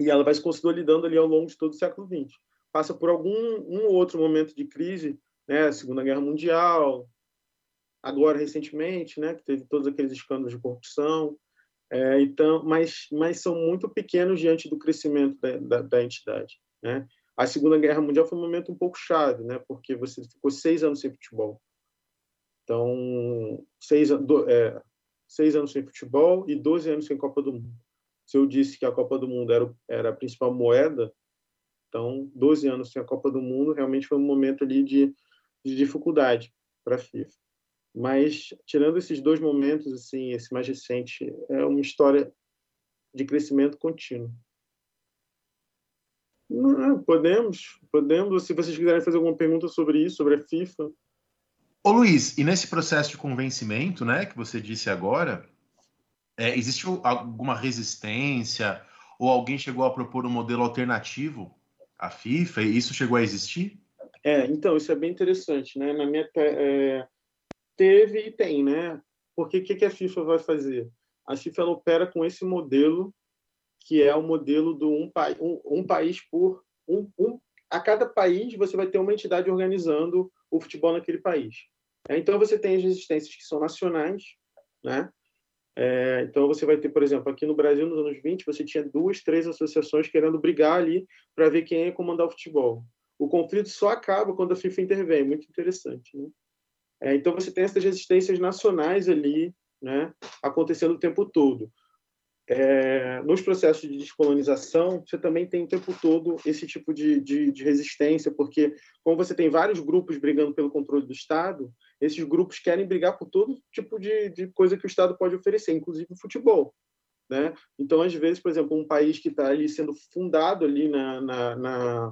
e ela vai se consolidando ali ao longo de todo o século XX. Passa por algum um ou outro momento de crise, né? Segunda Guerra Mundial, agora recentemente, né? Que teve todos aqueles escândalos de corrupção, é, então, mas, mas são muito pequenos diante do crescimento da, da, da, entidade. Né? A Segunda Guerra Mundial foi um momento um pouco chave, né? porque você ficou seis anos sem futebol. Então, seis, do, é, seis anos sem futebol e 12 anos sem Copa do Mundo. Se eu disse que a Copa do Mundo era, era a principal moeda, então 12 anos sem a Copa do Mundo realmente foi um momento ali de, de dificuldade para a FIFA. Mas, tirando esses dois momentos, assim, esse mais recente, é uma história de crescimento contínuo. Não, podemos, podemos. Se vocês quiserem fazer alguma pergunta sobre isso, sobre a FIFA. Ô Luiz, e nesse processo de convencimento, né, que você disse agora, é, existiu alguma resistência ou alguém chegou a propor um modelo alternativo à FIFA e isso chegou a existir? É, então, isso é bem interessante, né? Na minha é, teve e tem, né? Porque o que, que a FIFA vai fazer? A FIFA opera com esse modelo que é o modelo do um, um, um país por um, um, a cada país você vai ter uma entidade organizando o futebol naquele país. É, então você tem as resistências que são nacionais, né? É, então você vai ter, por exemplo, aqui no Brasil nos anos 20 você tinha duas, três associações querendo brigar ali para ver quem ia comandar o futebol. O conflito só acaba quando a FIFA intervém, muito interessante, né? É, então você tem essas resistências nacionais ali, né, acontecendo o tempo todo é, nos processos de descolonização, você também tem o tempo todo esse tipo de, de, de, resistência, porque como você tem vários grupos brigando pelo controle do Estado, esses grupos querem brigar por todo tipo de, de coisa que o Estado pode oferecer, inclusive o futebol. Né? Então, às vezes, por exemplo, um país que está ali sendo fundado ali na, na, na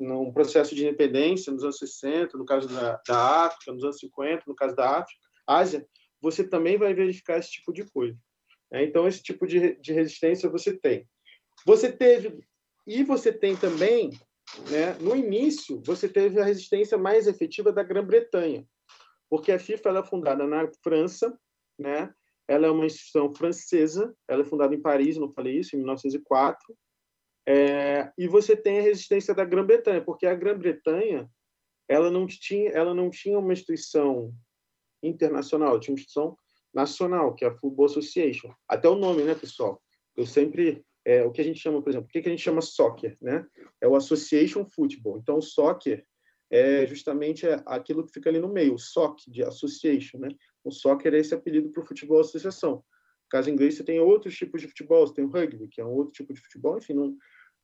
num processo de independência nos anos 60, no caso da, da África, nos anos 50, no caso da África, Ásia, você também vai verificar esse tipo de coisa. Né? Então, esse tipo de, de resistência você tem. Você teve, e você tem também, né, no início, você teve a resistência mais efetiva da Grã-Bretanha, porque a FIFA ela é fundada na França, né? ela é uma instituição francesa, ela é fundada em Paris, não falei isso, em 1904, é, e você tem a resistência da Grã-Bretanha, porque a Grã-Bretanha ela não tinha, ela não tinha uma instituição internacional, tinha uma instituição nacional, que é a Football Association. Até o nome, né, pessoal? Eu sempre é, o que a gente chama, por exemplo, o que a gente chama soccer, né? É o Association Football. Então, o soccer é justamente aquilo que fica ali no meio, o soc de association, né? O soccer é esse apelido para o futebol associação. No caso inglês, você tem outros tipos de futebol, você tem o rugby, que é um outro tipo de futebol, enfim, não,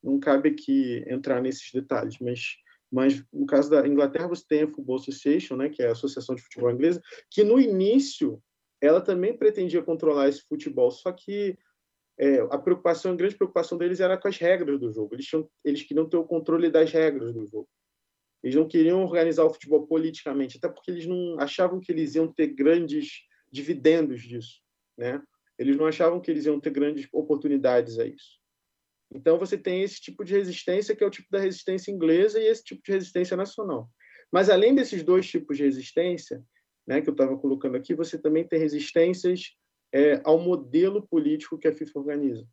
não cabe aqui entrar nesses detalhes, mas mas no caso da Inglaterra você tem a Football Association, né, que é a Associação de Futebol Inglesa, que no início ela também pretendia controlar esse futebol, só que é, a preocupação, a grande preocupação deles era com as regras do jogo. Eles, tinham, eles queriam ter o controle das regras do jogo. Eles não queriam organizar o futebol politicamente, até porque eles não achavam que eles iam ter grandes dividendos disso, né? Eles não achavam que eles iam ter grandes oportunidades a isso. Então você tem esse tipo de resistência que é o tipo da resistência inglesa e esse tipo de resistência nacional. Mas além desses dois tipos de resistência, né, que eu estava colocando aqui, você também tem resistências é, ao modelo político que a FIFA organiza.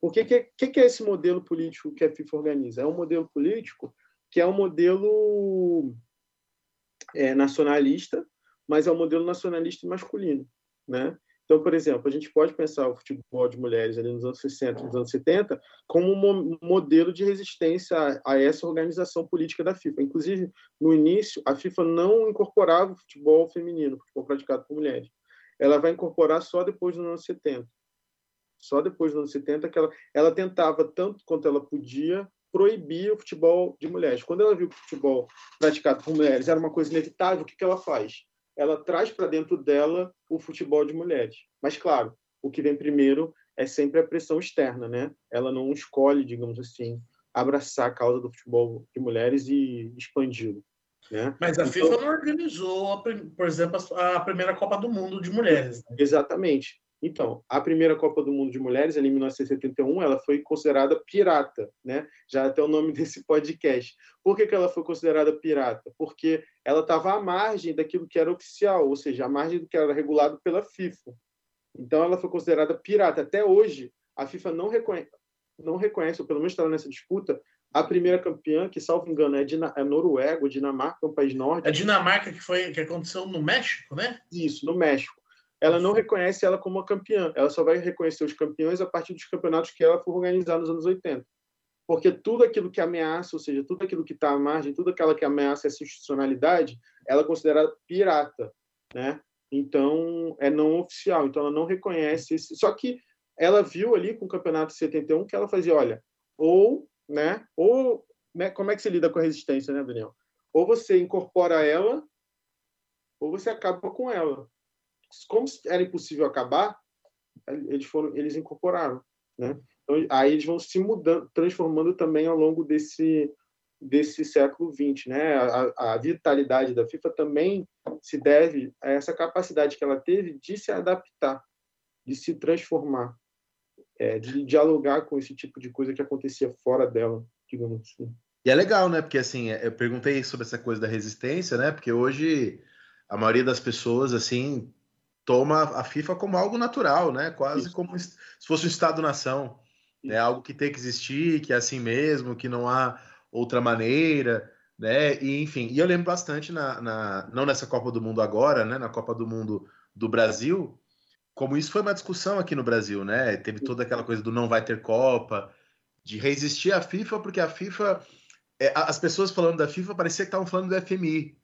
O que, que, que, é esse modelo político que a FIFA organiza? É um modelo político que é um modelo é, nacionalista, mas é um modelo nacionalista masculino. Né? Então, por exemplo, a gente pode pensar o futebol de mulheres ali nos anos 60, nos anos 70, como um modelo de resistência a, essa organização política da FIFA. Inclusive, no início, a FIFA não incorporava o futebol feminino, o futebol praticado por mulheres. Ela vai incorporar só depois dos anos 70. Só depois dos anos 70 que ela, ela tentava, tanto quanto ela podia, proibir o futebol de mulheres. Quando ela viu que o futebol praticado por mulheres era uma coisa inevitável, o que, que ela faz? ela traz para dentro dela o futebol de mulheres. Mas, claro, o que vem primeiro é sempre a pressão externa, né? Ela não escolhe, digamos assim, abraçar a causa do futebol de mulheres e expandi-lo. Né? Mas a então, FIFA não organizou, por exemplo, a primeira Copa do Mundo de mulheres. Né? Exatamente. Então, a primeira Copa do Mundo de Mulheres, ali em 1971, ela foi considerada pirata, né? Já até o nome <laughs> desse podcast. Por que, que ela foi considerada pirata? Porque ela estava à margem daquilo que era oficial, ou seja, à margem do que era regulado pela FIFA. Então, ela foi considerada pirata. Até hoje, a FIFA não reconhece, não reconhece ou pelo menos estava nessa disputa, a primeira campeã, que, salvo engano, é, Dina, é Noruega, Dinamarca, um país nórdico. É Dinamarca que foi que aconteceu no México, né? Isso, no México ela não reconhece ela como uma campeã. Ela só vai reconhecer os campeões a partir dos campeonatos que ela for organizar nos anos 80. Porque tudo aquilo que ameaça, ou seja, tudo aquilo que está à margem, tudo aquilo que ameaça essa institucionalidade, ela é considerada pirata, né? Então, é não oficial. Então, ela não reconhece esse... Só que ela viu ali com o campeonato de 71 que ela fazia, olha, ou, né? Ou, né? Como é que se lida com a resistência, né, Daniel? Ou você incorpora ela, ou você acaba com ela como era impossível acabar, eles foram, eles incorporaram, né? Então, aí eles vão se mudando, transformando também ao longo desse desse século XX. Né? A, a, vitalidade da FIFA também se deve a essa capacidade que ela teve de se adaptar, de se transformar, é, de dialogar com esse tipo de coisa que acontecia fora dela, digamos assim. E é legal, né? Porque assim, eu perguntei sobre essa coisa da resistência, né? Porque hoje a maioria das pessoas, assim, toma a FIFA como algo natural, né? Quase Isso. como se fosse um Estado-nação. É né? algo que tem que existir, que é assim mesmo, que não há outra maneira, né? E enfim, e eu lembro bastante na, na, não nessa Copa do Mundo agora, né? Na Copa do Mundo do Brasil, como isso foi uma discussão aqui no Brasil, né? Teve toda aquela coisa do não vai ter Copa, de resistir à FIFA, porque a FIFA, é, as pessoas falando da FIFA parecia que estavam falando do FMI,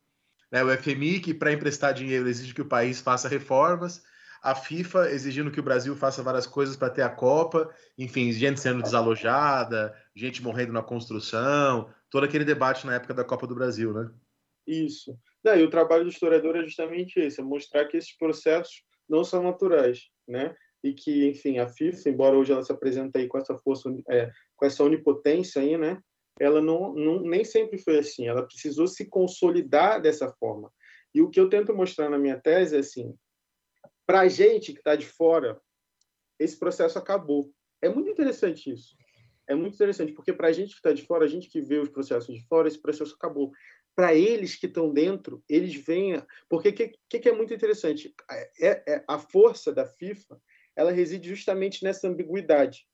né? O FMI que para emprestar dinheiro exige que o país faça reformas a FIFA exigindo que o Brasil faça várias coisas para ter a Copa, enfim, gente sendo desalojada, gente morrendo na construção, todo aquele debate na época da Copa do Brasil, né? Isso. Não, e o trabalho do historiador é justamente esse, é mostrar que esses processos não são naturais, né? E que, enfim, a FIFA, embora hoje ela se apresente aí com essa força, é, com essa onipotência aí, né? Ela não, não, nem sempre foi assim. Ela precisou se consolidar dessa forma. E o que eu tento mostrar na minha tese é assim: para a gente que está de fora, esse processo acabou. É muito interessante isso. É muito interessante, porque para a gente que está de fora, a gente que vê os processos de fora, esse processo acabou. Para eles que estão dentro, eles veem. Porque o que, que, que, é muito interessante? É, é, a força da FIFA ela reside justamente nessa ambiguidade.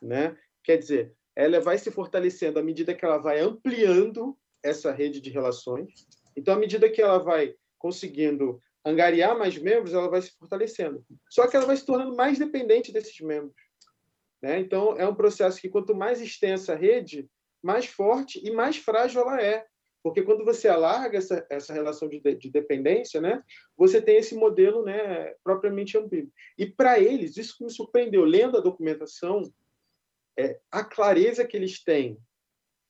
Né? Quer dizer, ela vai se fortalecendo à medida que ela vai ampliando essa rede de relações. Então, à medida que ela vai conseguindo angariar mais membros, ela vai se fortalecendo. Só que ela vai se tornando mais dependente desses membros. Né? Então, é um processo que, quanto mais extensa a rede, mais forte e mais frágil ela é. Porque quando você alarga essa, essa relação de, de dependência, né, você tem esse modelo né, propriamente ambíguo. E para eles, isso que me surpreendeu, lendo a documentação, é a clareza que eles têm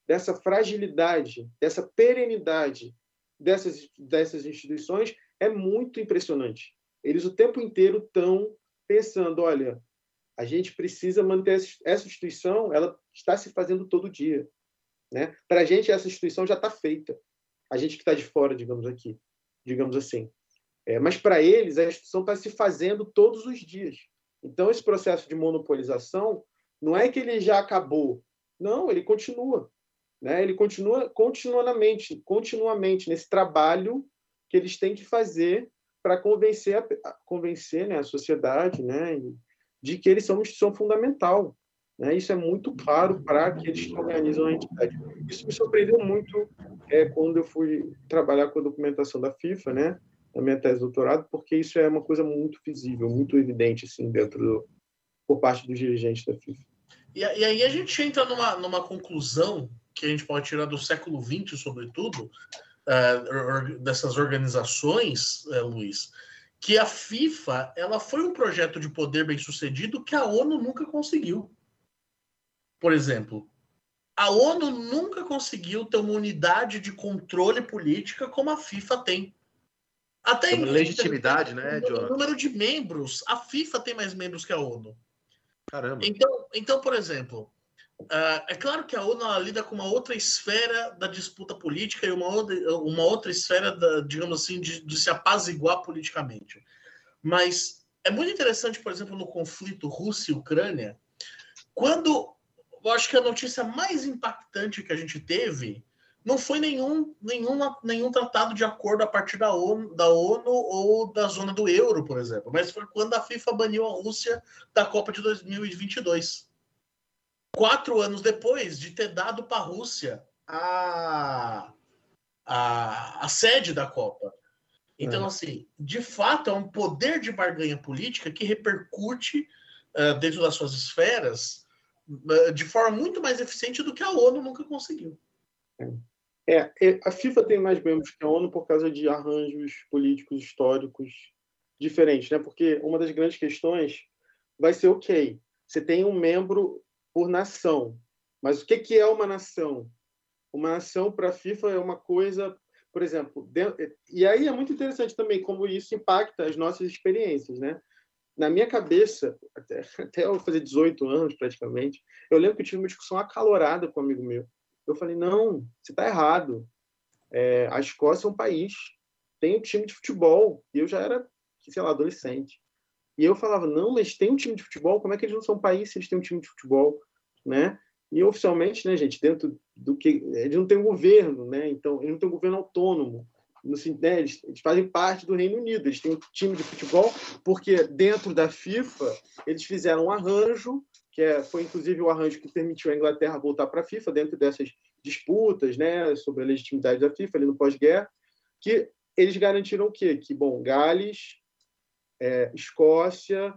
dessa fragilidade, dessa perenidade dessas, dessas instituições é muito impressionante. Eles o tempo inteiro estão pensando, olha, a gente precisa manter essa instituição, ela está se fazendo todo dia. Né? Para a gente, essa instituição já está feita. A gente que está de fora, digamos aqui, digamos assim. É, mas para eles, a instituição está se fazendo todos os dias. Então, esse processo de monopolização não é que ele já acabou. Não, ele continua. Né? Ele continua continuamente, continuamente nesse trabalho que eles têm que fazer para convencer a, convencer né, a sociedade né, de que eles são uma instituição fundamental. Né? Isso é muito claro para que eles organizam a entidade. Isso me surpreendeu muito é, quando eu fui trabalhar com a documentação da FIFA, né, na minha tese de doutorado, porque isso é uma coisa muito visível, muito evidente assim, dentro do, por parte dos dirigentes da FIFA. E, e aí a gente entra numa, numa conclusão que a gente pode tirar do século XX, sobretudo, uh, dessas organizações, uh, Luiz, que a FIFA ela foi um projeto de poder bem sucedido que a ONU nunca conseguiu. Por exemplo, a ONU nunca conseguiu ter uma unidade de controle política como a FIFA tem. Até em legitimidade, né? O número de membros, a FIFA tem mais membros que a ONU. Caramba. Então, então por exemplo, Uh, é claro que a ONU lida com uma outra esfera da disputa política e uma outra, uma outra esfera, da, digamos assim, de, de, se apaziguar politicamente. Mas é muito interessante, por exemplo, no conflito Rússia e Ucrânia, quando eu acho que a notícia mais impactante que a gente teve não foi nenhum, nenhum, nenhum tratado de acordo a partir da ONU, da ONU ou da zona do euro, por exemplo, mas foi quando a FIFA baniu a Rússia da Copa de 2022 quatro anos depois de ter dado para a Rússia a, a, a sede da Copa. Então, é. assim, de fato, é um poder de barganha política que repercute uh, dentro das suas esferas uh, de forma muito mais eficiente do que a ONU nunca conseguiu. É, é, a FIFA tem mais membros que a ONU por causa de arranjos políticos históricos diferentes, né? Porque uma das grandes questões vai ser, ok, você tem um membro por nação. Mas o que, que é uma nação? Uma nação para a FIFA é uma coisa, por exemplo, e aí é muito interessante também como isso impacta as nossas experiências, né? Na minha cabeça, até, <laughs> até eu fazer 18 anos praticamente, eu lembro que eu tive uma discussão acalorada com um amigo meu, Eu falei, não, você está errado. É, a Escócia é um país, tem um time de futebol. E eu já era, sei lá, adolescente. E eu falava, não, mas tem um time de futebol, como é que eles não são um país se eles têm um time de futebol, né? E oficialmente, né, gente, dentro do que eles não têm um governo, né? Então, eles não têm um governo autônomo. No, né, eles, eles, fazem parte do Reino Unido, eles têm um time de futebol, porque dentro da FIFA eles fizeram um arranjo, que é, foi inclusive o arranjo que permitiu a Inglaterra voltar para a FIFA, dentro dessas disputas né, sobre a legitimidade da FIFA ali no pós-guerra, que eles garantiram o quê? Que, bom, Gales, é, Escócia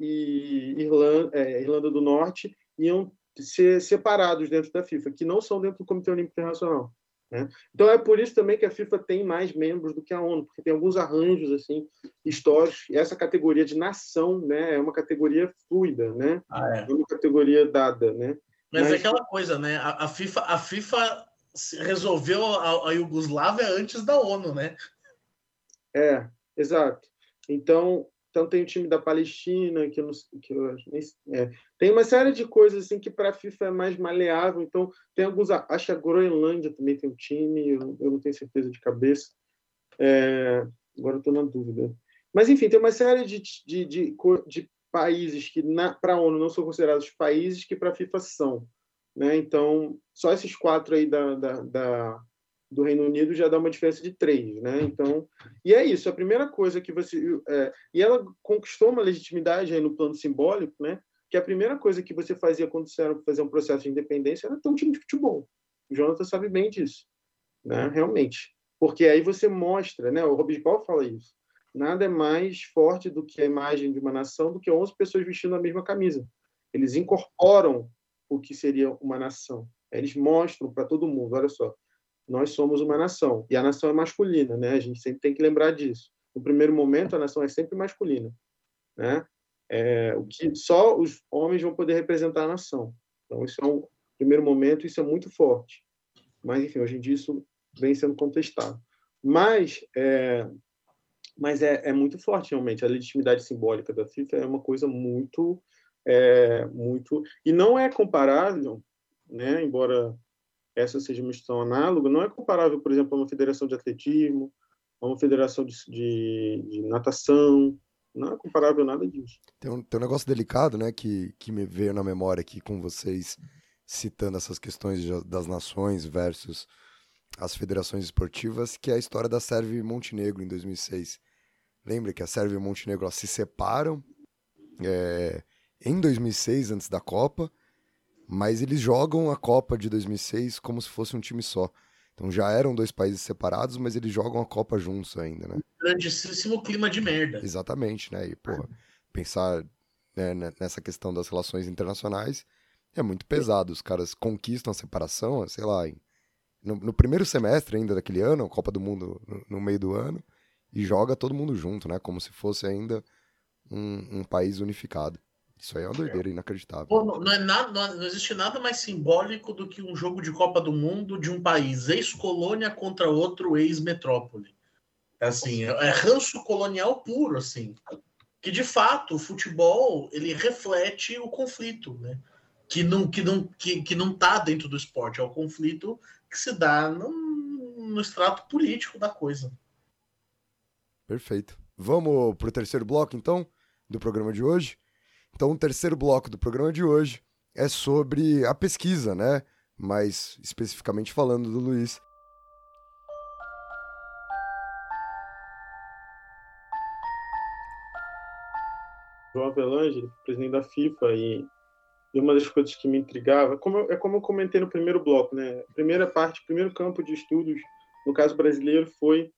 e Irlanda, é, Irlanda do Norte iam ser separados dentro da FIFA, que não são dentro do Comitê Olímpico Internacional. Né? Então é por isso também que a FIFA tem mais membros do que a ONU, porque tem alguns arranjos assim históricos. E essa categoria de nação, né, é uma categoria fluida, né? Ah, é. é. uma categoria dada, né? Mas, Mas, é aquela coisa, né? A, a, FIFA, a FIFA resolveu a, a Iugoslávia antes da ONU, né? É, exato. Então, então tem o time da Palestina, que, eu não, que eu, é, tem uma série de coisas assim que para a FIFA é mais maleável. Então tem alguns, acho que a Groenlândia também tem um time, eu, eu não tenho certeza de cabeça. É, agora estou na dúvida. Mas enfim, tem uma série de, de, de, de países que para a ONU não são considerados países que para a FIFA são. Né? Então, só esses quatro aí da, da, da, do Reino Unido já dá uma diferença de três, né? Então, e é isso. A primeira coisa que você é, e ela conquistou uma legitimidade aí no plano simbólico, né? Que a primeira coisa que você fazia quando você era fazer um processo de independência era ter um time de futebol. O Jonathan sabe bem disso, né? Realmente, porque aí você mostra, né? O Paul fala isso. Nada é mais forte do que a imagem de uma nação do que 11 pessoas vestindo a mesma camisa. Eles incorporam o que seria uma nação. Eles mostram para todo mundo, olha só, nós somos uma nação. E a nação é masculina, né? A gente sempre tem que lembrar disso. No primeiro momento, a nação é sempre masculina, né? É, o que só os homens vão poder representar a nação. Então, isso é um primeiro momento, isso é muito forte. Mas, enfim, hoje em dia isso vem sendo contestado. Mas, é, mas é, é muito forte, realmente. A legitimidade simbólica da FIFA é uma coisa muito, é, muito... E não é comparável, né? embora essa seja uma instituição análoga, não é comparável, por exemplo, a uma federação de atletismo, a uma federação de, de, de natação, não é comparável nada disso. Tem um, tem um negócio delicado, né, que, que me veio na memória aqui com vocês, citando essas questões das nações versus as federações esportivas, que é a história da Sérvia e Montenegro em 2006. Lembra que a Sérvia e Montenegro se separam é, em 2006, antes da Copa, mas eles jogam a Copa de 2006 como se fosse um time só. Então já eram dois países separados, mas eles jogam a Copa juntos ainda, né? Grandíssimo clima de merda. Exatamente, né? E, porra, pensar né, nessa questão das relações internacionais é muito pesado. Os caras conquistam a separação, sei lá, no, no primeiro semestre ainda daquele ano, a Copa do Mundo no, no, meio do ano, e joga todo mundo junto, né? Como se fosse ainda um, um país unificado. Isso aí é uma doideira inacreditável. Pô, não, é nada, não existe nada mais simbólico do que um jogo de Copa do Mundo de um país ex-colônia contra outro ex-metrópole. É assim, é ranço colonial puro, assim. Que de fato o futebol ele reflete o conflito, né? Que não que não que, que não tá dentro do esporte, é o conflito que se dá no, no extrato político da coisa. Perfeito. Vamos pro terceiro bloco então do programa de hoje. Então, o terceiro bloco do programa de hoje é sobre a pesquisa, né? Mais especificamente falando do Luiz. João Avelange, presidente da FIFA, e, uma das coisas que me intrigava, como eu, é como eu comentei no primeiro bloco, né? A primeira parte, o primeiro campo de estudos, no caso brasileiro, foi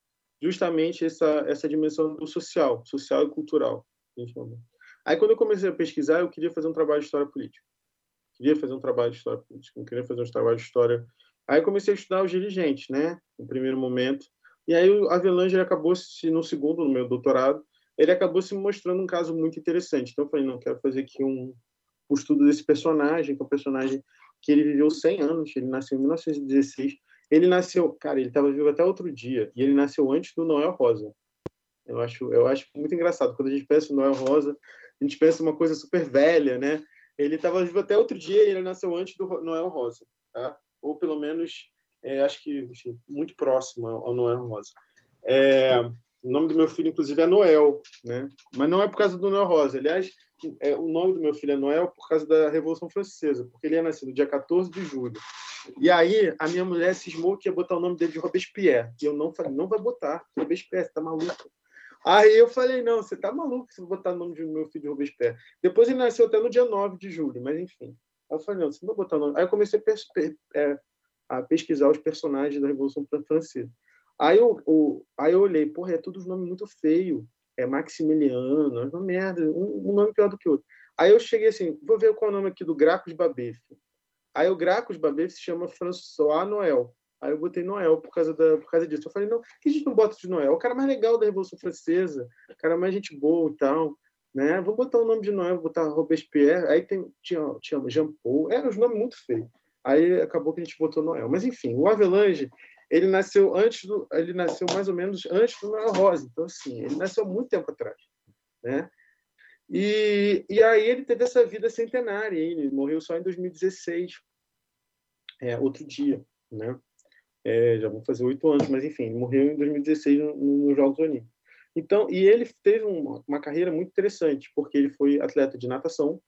justamente essa, essa dimensão do social, social e cultural. Aí, quando eu comecei a pesquisar, eu queria fazer um trabalho de história política. Queria fazer um trabalho de história política, não queria fazer um trabalho de história. Aí, comecei a estudar os dirigentes, né, no primeiro momento. E aí, o Avelange acabou se, no segundo, no meu doutorado, ele acabou se mostrando um caso muito interessante. Então, eu falei, não, quero fazer aqui um, um estudo desse personagem, que é um personagem que ele viveu 100 anos, ele nasceu em 1916. Ele nasceu, cara, ele estava vivo até outro dia, e ele nasceu antes do Noel Rosa. Eu acho, eu acho muito engraçado. Quando a gente pensa no Noel Rosa, a gente pensa uma coisa super velha, né? Ele estava vivo até outro dia ele nasceu antes do Noel Rosa, tá? ou pelo menos é, acho que enfim, muito próximo ao Noel Rosa. É, o nome do meu filho, inclusive, é Noel, né? Mas não é por causa do Noel Rosa. Aliás, é, o nome do meu filho é Noel por causa da Revolução Francesa, porque ele é nascido dia 14 de julho. E aí, a minha mulher cismou que ia botar o nome dele de Robespierre. E eu não falei, não vai botar. Robespierre, tá maluco? Aí eu falei, não, você tá maluco se botar o nome do meu filho de Robespierre. Depois ele nasceu até no dia 9 de julho, mas enfim. Aí eu falei, não, você não vai botar o nome. Aí eu comecei a, é, a pesquisar os personagens da Revolução Francesa. Aí eu, aí eu olhei, porra, é tudo um nome muito feio. É Maximiliano, é uma merda, um, um, nome pior do que o outro. Aí eu cheguei assim, vou ver qual é o nome aqui do Gracos Babef. Aí o Gracos Babef se chama François Noël. Aí eu botei Noel por causa, da, por causa disso. Eu falei, não, por que a gente não bota de Noel? O cara mais legal da Revolução Francesa, o cara mais gente boa e tal. Né? Vou botar o nome de Noel, vou botar Robespierre. Aí tem, tinha, tinha Jean Paul. Eram os nomes muito feios. Aí acabou que a gente botou Noel. Mas enfim, o Avelange, ele nasceu antes do, ele nasceu mais ou menos antes do Noel Rosa. Então assim, ele nasceu muito tempo atrás, né? E, e aí ele teve essa vida centenária, ele morreu só em 2016, é, outro dia, né? É, já vão fazer oito anos, mas enfim, morreu em 2016 nos Jogos Olímpicos. Então, e ele teve uma, uma, carreira muito interessante, porque ele foi atleta de natação,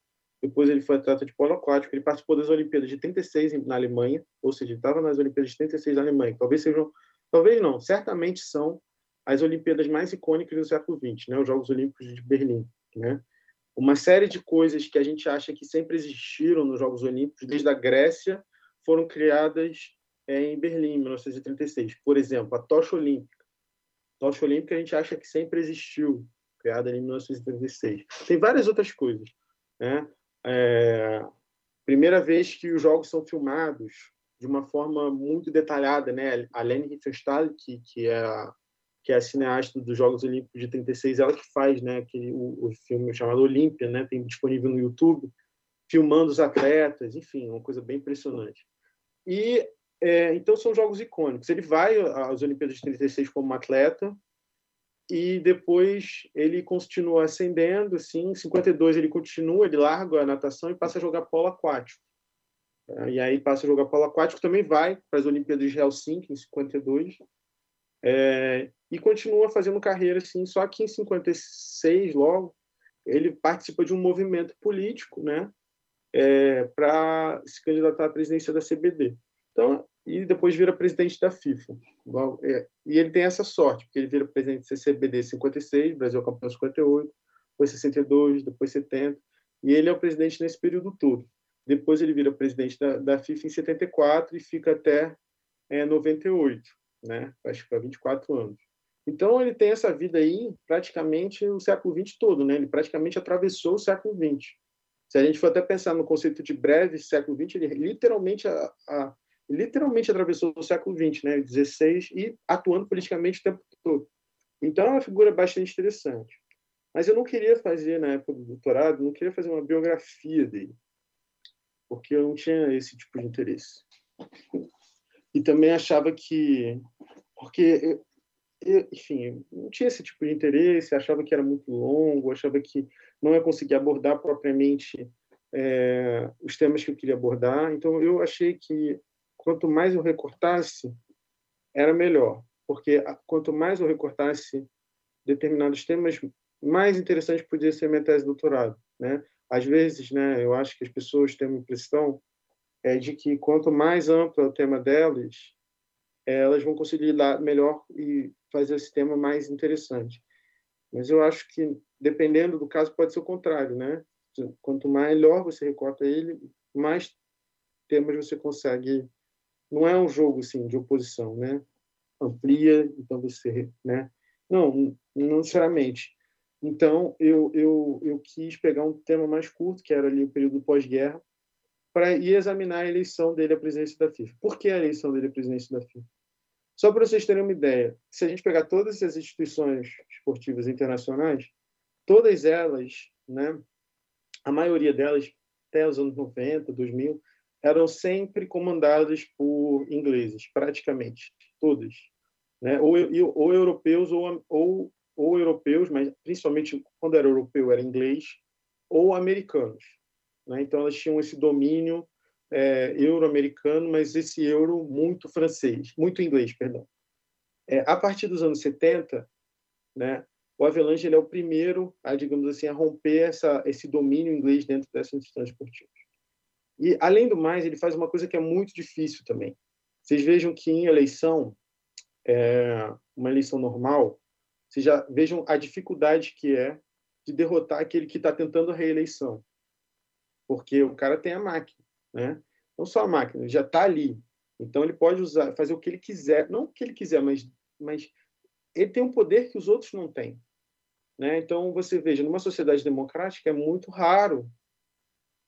depois ele foi atleta de polo aquático, ele participou das Olimpíadas de 36 na Alemanha, ou seja, ele estava nas Olimpíadas de 36 na Alemanha. Talvez sejam, talvez não, certamente são as Olimpíadas mais icônicas do século XX, né? Os Jogos Olímpicos de Berlim, né? Uma série de coisas que a gente acha que sempre existiram nos Jogos Olímpicos, desde a Grécia, foram criadas em Berlim, em 1936. Por exemplo, a tocha olímpica. A tocha olímpica a gente acha que sempre existiu, criada em 1936. Tem várias outras coisas, né? É, primeira vez que os jogos são filmados de uma forma muito detalhada, né? A Lene Riefenstahl, que, que é a, que é a cineasta dos Jogos Olímpicos de 36, ela que faz, né, aquele, o, o filme chamado Olímpia, né, tem disponível no YouTube, filmando os atletas, enfim, uma coisa bem impressionante. E é, então são jogos icônicos. Ele vai às Olimpíadas de 36 como atleta, e depois ele continua ascendendo, assim, em 52 ele continua, ele larga a natação e passa a jogar polo aquático. É, e aí passa a jogar polo aquático, também vai para as Olimpíadas de Helsinki em 52. É, e continua fazendo carreira assim, só que em 56 logo ele participa de um movimento político, né, é, para se candidatar à presidência da CBD. Então, e depois vira presidente da FIFA. É, e ele tem essa sorte, porque ele vira presidente do CCBD 56, Brasil campeão 58, depois 62, depois 70, e ele é o presidente nesse período todo. Depois ele vira presidente da, da FIFA em 74 e fica até é, 98, né? Vai ficar 24 anos. Então ele tem essa vida aí praticamente o século XX todo, né? Ele praticamente atravessou o século XX. Se a gente for até pensar no conceito de breve século XX, ele literalmente a, a literalmente atravessou o século XX, né, 16 e atuando politicamente o tempo todo. Então é uma figura bastante interessante. Mas eu não queria fazer na época do doutorado, não queria fazer uma biografia dele, porque eu não tinha esse tipo de interesse. E também achava que, porque eu, enfim, não tinha esse tipo de interesse, achava que era muito longo, achava que não ia conseguir abordar propriamente é, os temas que eu queria abordar. Então, eu achei que quanto mais eu recortasse, era melhor, porque quanto mais eu recortasse determinados temas, mais interessante podia ser minha tese de doutorado, né? Às vezes, né, eu acho que as pessoas têm uma impressão é de que quanto mais amplo é o tema delas, elas vão conseguir lidar melhor e fazer esse tema mais interessante. Mas eu acho que, dependendo do caso, pode ser o contrário, né? Quanto melhor você recorta ele, mais temas você consegue não é um jogo assim de oposição, né? Amplia, então você, né? Não, não necessariamente. Então eu eu eu quis pegar um tema mais curto, que era ali o período pós-guerra, para ir examinar a eleição dele à presidência da FIFA. Por que a eleição dele à presidência da FIFA? Só para vocês terem uma ideia, se a gente pegar todas as instituições esportivas internacionais, todas elas, né, a maioria delas, até os anos 90, 2000, eram sempre comandadas por ingleses, praticamente todas, né? ou, ou europeus ou, ou, ou europeus, mas principalmente quando era europeu era inglês, ou americanos. Né? Então elas tinham esse domínio é, euro-americano, mas esse euro muito francês, muito inglês, perdão. É, a partir dos anos 70, né, o Avelange é o primeiro a, digamos assim, a romper essa, esse domínio inglês dentro dessa instituição esportiva. E, além do mais, ele faz uma coisa que é muito difícil também. Vocês vejam que em eleição, é, uma eleição normal, vocês já vejam a dificuldade que é de derrotar aquele que está tentando a reeleição. Porque o cara tem a máquina, né? Não só a máquina, ele já está ali. Então ele pode usar, fazer o que ele quiser, não o que ele quiser, mas, mas ele tem um poder que os outros não têm. Né? Então você veja, numa sociedade democrática é muito raro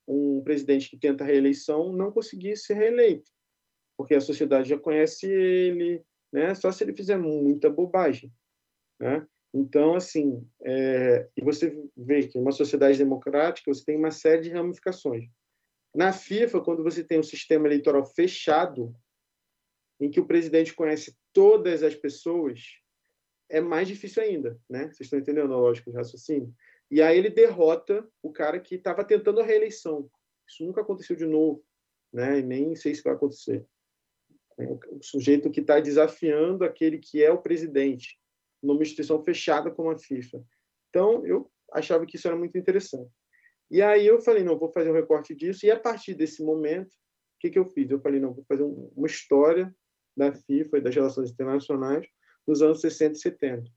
um presidente que tenta reeleição não conseguir ser reeleito, porque a sociedade já conhece ele, né? Só se ele fizer muita bobagem, né? Então, assim, é... e você vê que uma sociedade democrática você tem uma série de ramificações. Na FIFA, quando você tem um sistema eleitoral fechado, em que o presidente conhece todas as pessoas, é mais difícil ainda, né? Vocês estão entendendo a lógica de raciocínio? E aí ele derrota o cara que estava tentando a reeleição. Isso nunca aconteceu de novo, né? E nem sei se vai acontecer. É o sujeito que está desafiando aquele que é o presidente numa instituição fechada como a FIFA. Então, eu achava que isso era muito interessante. E aí eu falei, não, vou fazer um recorte disso. E a partir desse momento, o que, que eu fiz? Eu falei, não, vou fazer uma história da FIFA e das relações internacionais nos anos 60 e 70.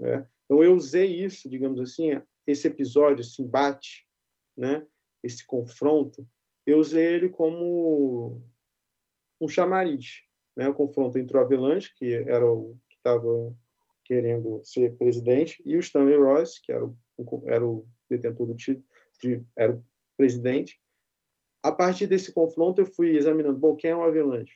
Né? Então, eu usei isso, digamos assim, esse episódio, esse embate, né? esse confronto, eu usei ele como um chamariz. Né? O confronto entre o Avelanche, que era o que estava querendo ser presidente, e o Stanley Royce, que era o, era o detentor do título, de, era o presidente. A partir desse confronto, eu fui examinando, bom, quem é o Avelanche?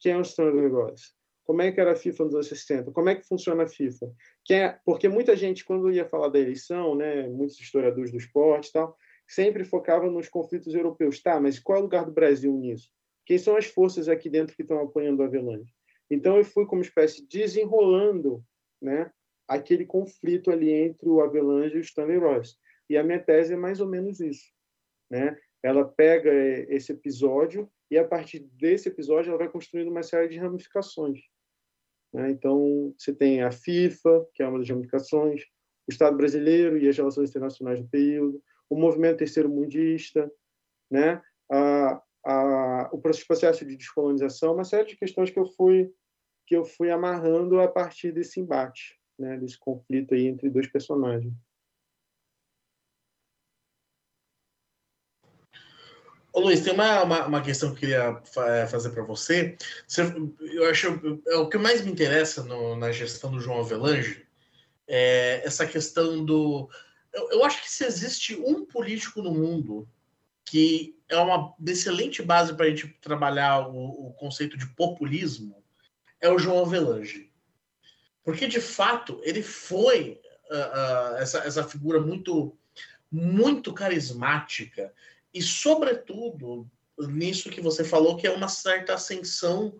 Quem é o Stanley Royce? Como é que era a FIFA nos anos 60? Como é que funciona a FIFA? É, porque muita gente, quando ia falar da eleição, né, muitos historiadores do esporte tal, sempre focava nos conflitos europeus. Tá, mas qual é o lugar do Brasil nisso? Quem são as forças aqui dentro que estão apoiando o Avelange? Então, eu fui como espécie desenrolando né, aquele conflito ali entre o Avelange e o Stanley Royce. E a minha tese é mais ou menos isso. Né? Ela pega esse episódio e, a partir desse episódio, ela vai construindo uma série de ramificações. Né? Então, você tem a FIFA, que é uma das ramificações, o Estado brasileiro e as relações internacionais do período, o movimento terceiro mundista, né? a, a, o processo de descolonização, uma série de questões que eu fui que eu fui amarrando a partir desse embate, né? desse conflito aí entre dois personagens. Ô Luiz, tem uma, uma, uma, questão que eu queria é, fazer para você. você. Eu acho é o que mais me interessa no, na gestão do João Avelange é essa questão do. Eu, eu, acho que se existe um político no mundo que é uma excelente base para a gente trabalhar o, o, conceito de populismo, é o João Avelange. Porque, de fato, ele foi uh, uh, essa, essa figura muito, muito carismática e, sobretudo, nisso que você falou, que é uma certa ascensão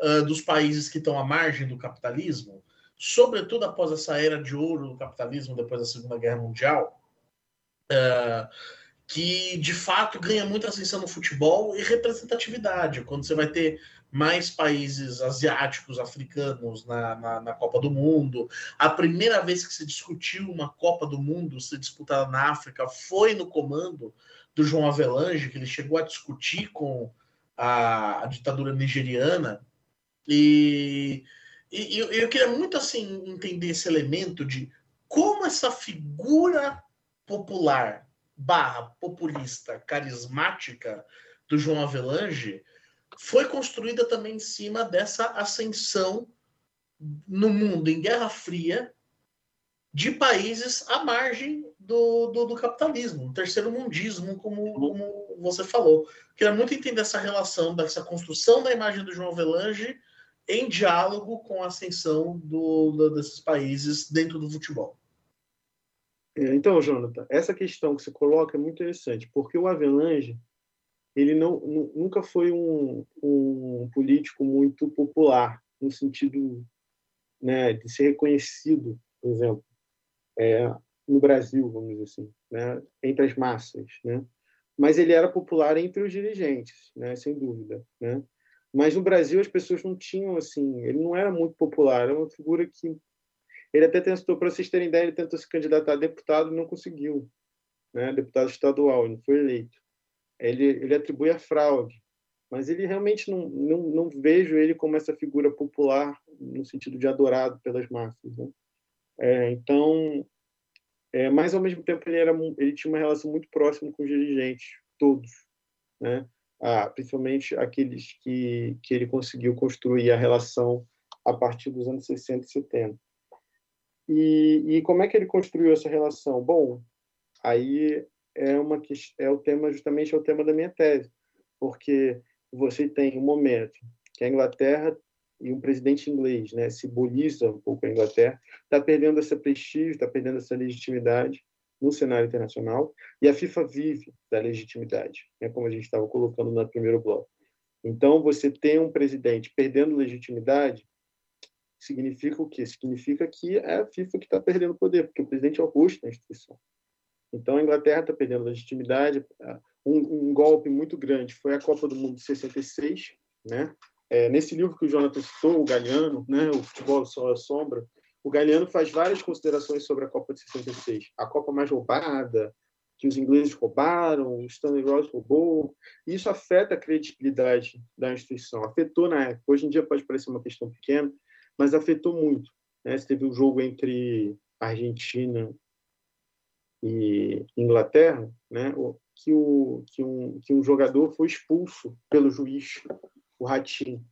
uh, dos países que estão à margem do capitalismo, sobretudo após essa era de ouro do capitalismo depois da Segunda Guerra Mundial, uh, que de fato ganha muita ascensão no futebol e representatividade. Quando você vai ter mais países asiáticos, africanos na, na, na, Copa do Mundo. A primeira vez que se discutiu uma Copa do Mundo ser disputada na África foi no comando do João Avelange, que ele chegou a discutir com a, a ditadura nigeriana. E, e, e eu queria muito assim entender esse elemento de como essa figura popular barra populista carismática do João Avelange foi construída também em cima dessa ascensão no mundo em Guerra Fria de países à margem do, do, do capitalismo, o terceiro mundismo, como, como você falou. Queria muito entender essa relação, dessa construção da imagem do João Velange em diálogo com a ascensão do, do, desses países dentro do futebol. É, então, Jonathan, essa questão que você coloca é muito interessante, porque o Avelange ele não, nunca foi um, um político muito popular, no sentido né, de ser reconhecido, por exemplo, é, no Brasil, vamos dizer assim, né, entre as massas. Né? mas ele era popular entre os dirigentes, né, sem dúvida, né? Mas no Brasil as pessoas não tinham assim, ele não era muito popular, era uma figura que ele até tentou, para vocês terem ideia, ele tentou se candidatar a deputado e não conseguiu, né? Deputado estadual, não foi eleito. Ele, ele atribui a fraude, mas ele realmente não, não, não vejo ele como essa figura popular no sentido de adorado pelas massas. Né? É, então, é, mas ao mesmo tempo ele, era, ele tinha uma relação muito próxima com os dirigentes, todos, né? Ah, principalmente aqueles que, que ele conseguiu construir a relação a partir dos anos 60 e 70. E, e como é que ele construiu essa relação? Bom, aí é uma é o tema justamente é o tema da minha tese, porque você tem um momento que a Inglaterra e um presidente inglês, né, simboliza um pouco a Inglaterra, está perdendo esse prestígio, está perdendo essa legitimidade no cenário internacional, e a FIFA vive da legitimidade, né, como a gente estava colocando no primeiro bloco. Então, você tem um presidente perdendo legitimidade, significa o quê? Significa que é a FIFA que está perdendo poder, porque o presidente é o rosto da instituição. Então, a Inglaterra está perdendo legitimidade. Um, um, golpe muito grande foi a Copa do Mundo de 66, né? É, nesse livro que o Jonathan citou, o Galeano, né, o Futebol Sol a Sombra, o Galeano faz várias considerações sobre a Copa de 66. A Copa mais roubada, que os ingleses roubaram, o Stanley Ross roubou. Isso afeta a credibilidade da instituição. Afetou na época. Hoje em dia pode parecer uma questão pequena, mas afetou muito. Né? Você teve um jogo entre Argentina e Inglaterra, né? que, o, que, um, que um jogador foi expulso pelo juiz o Ratinho.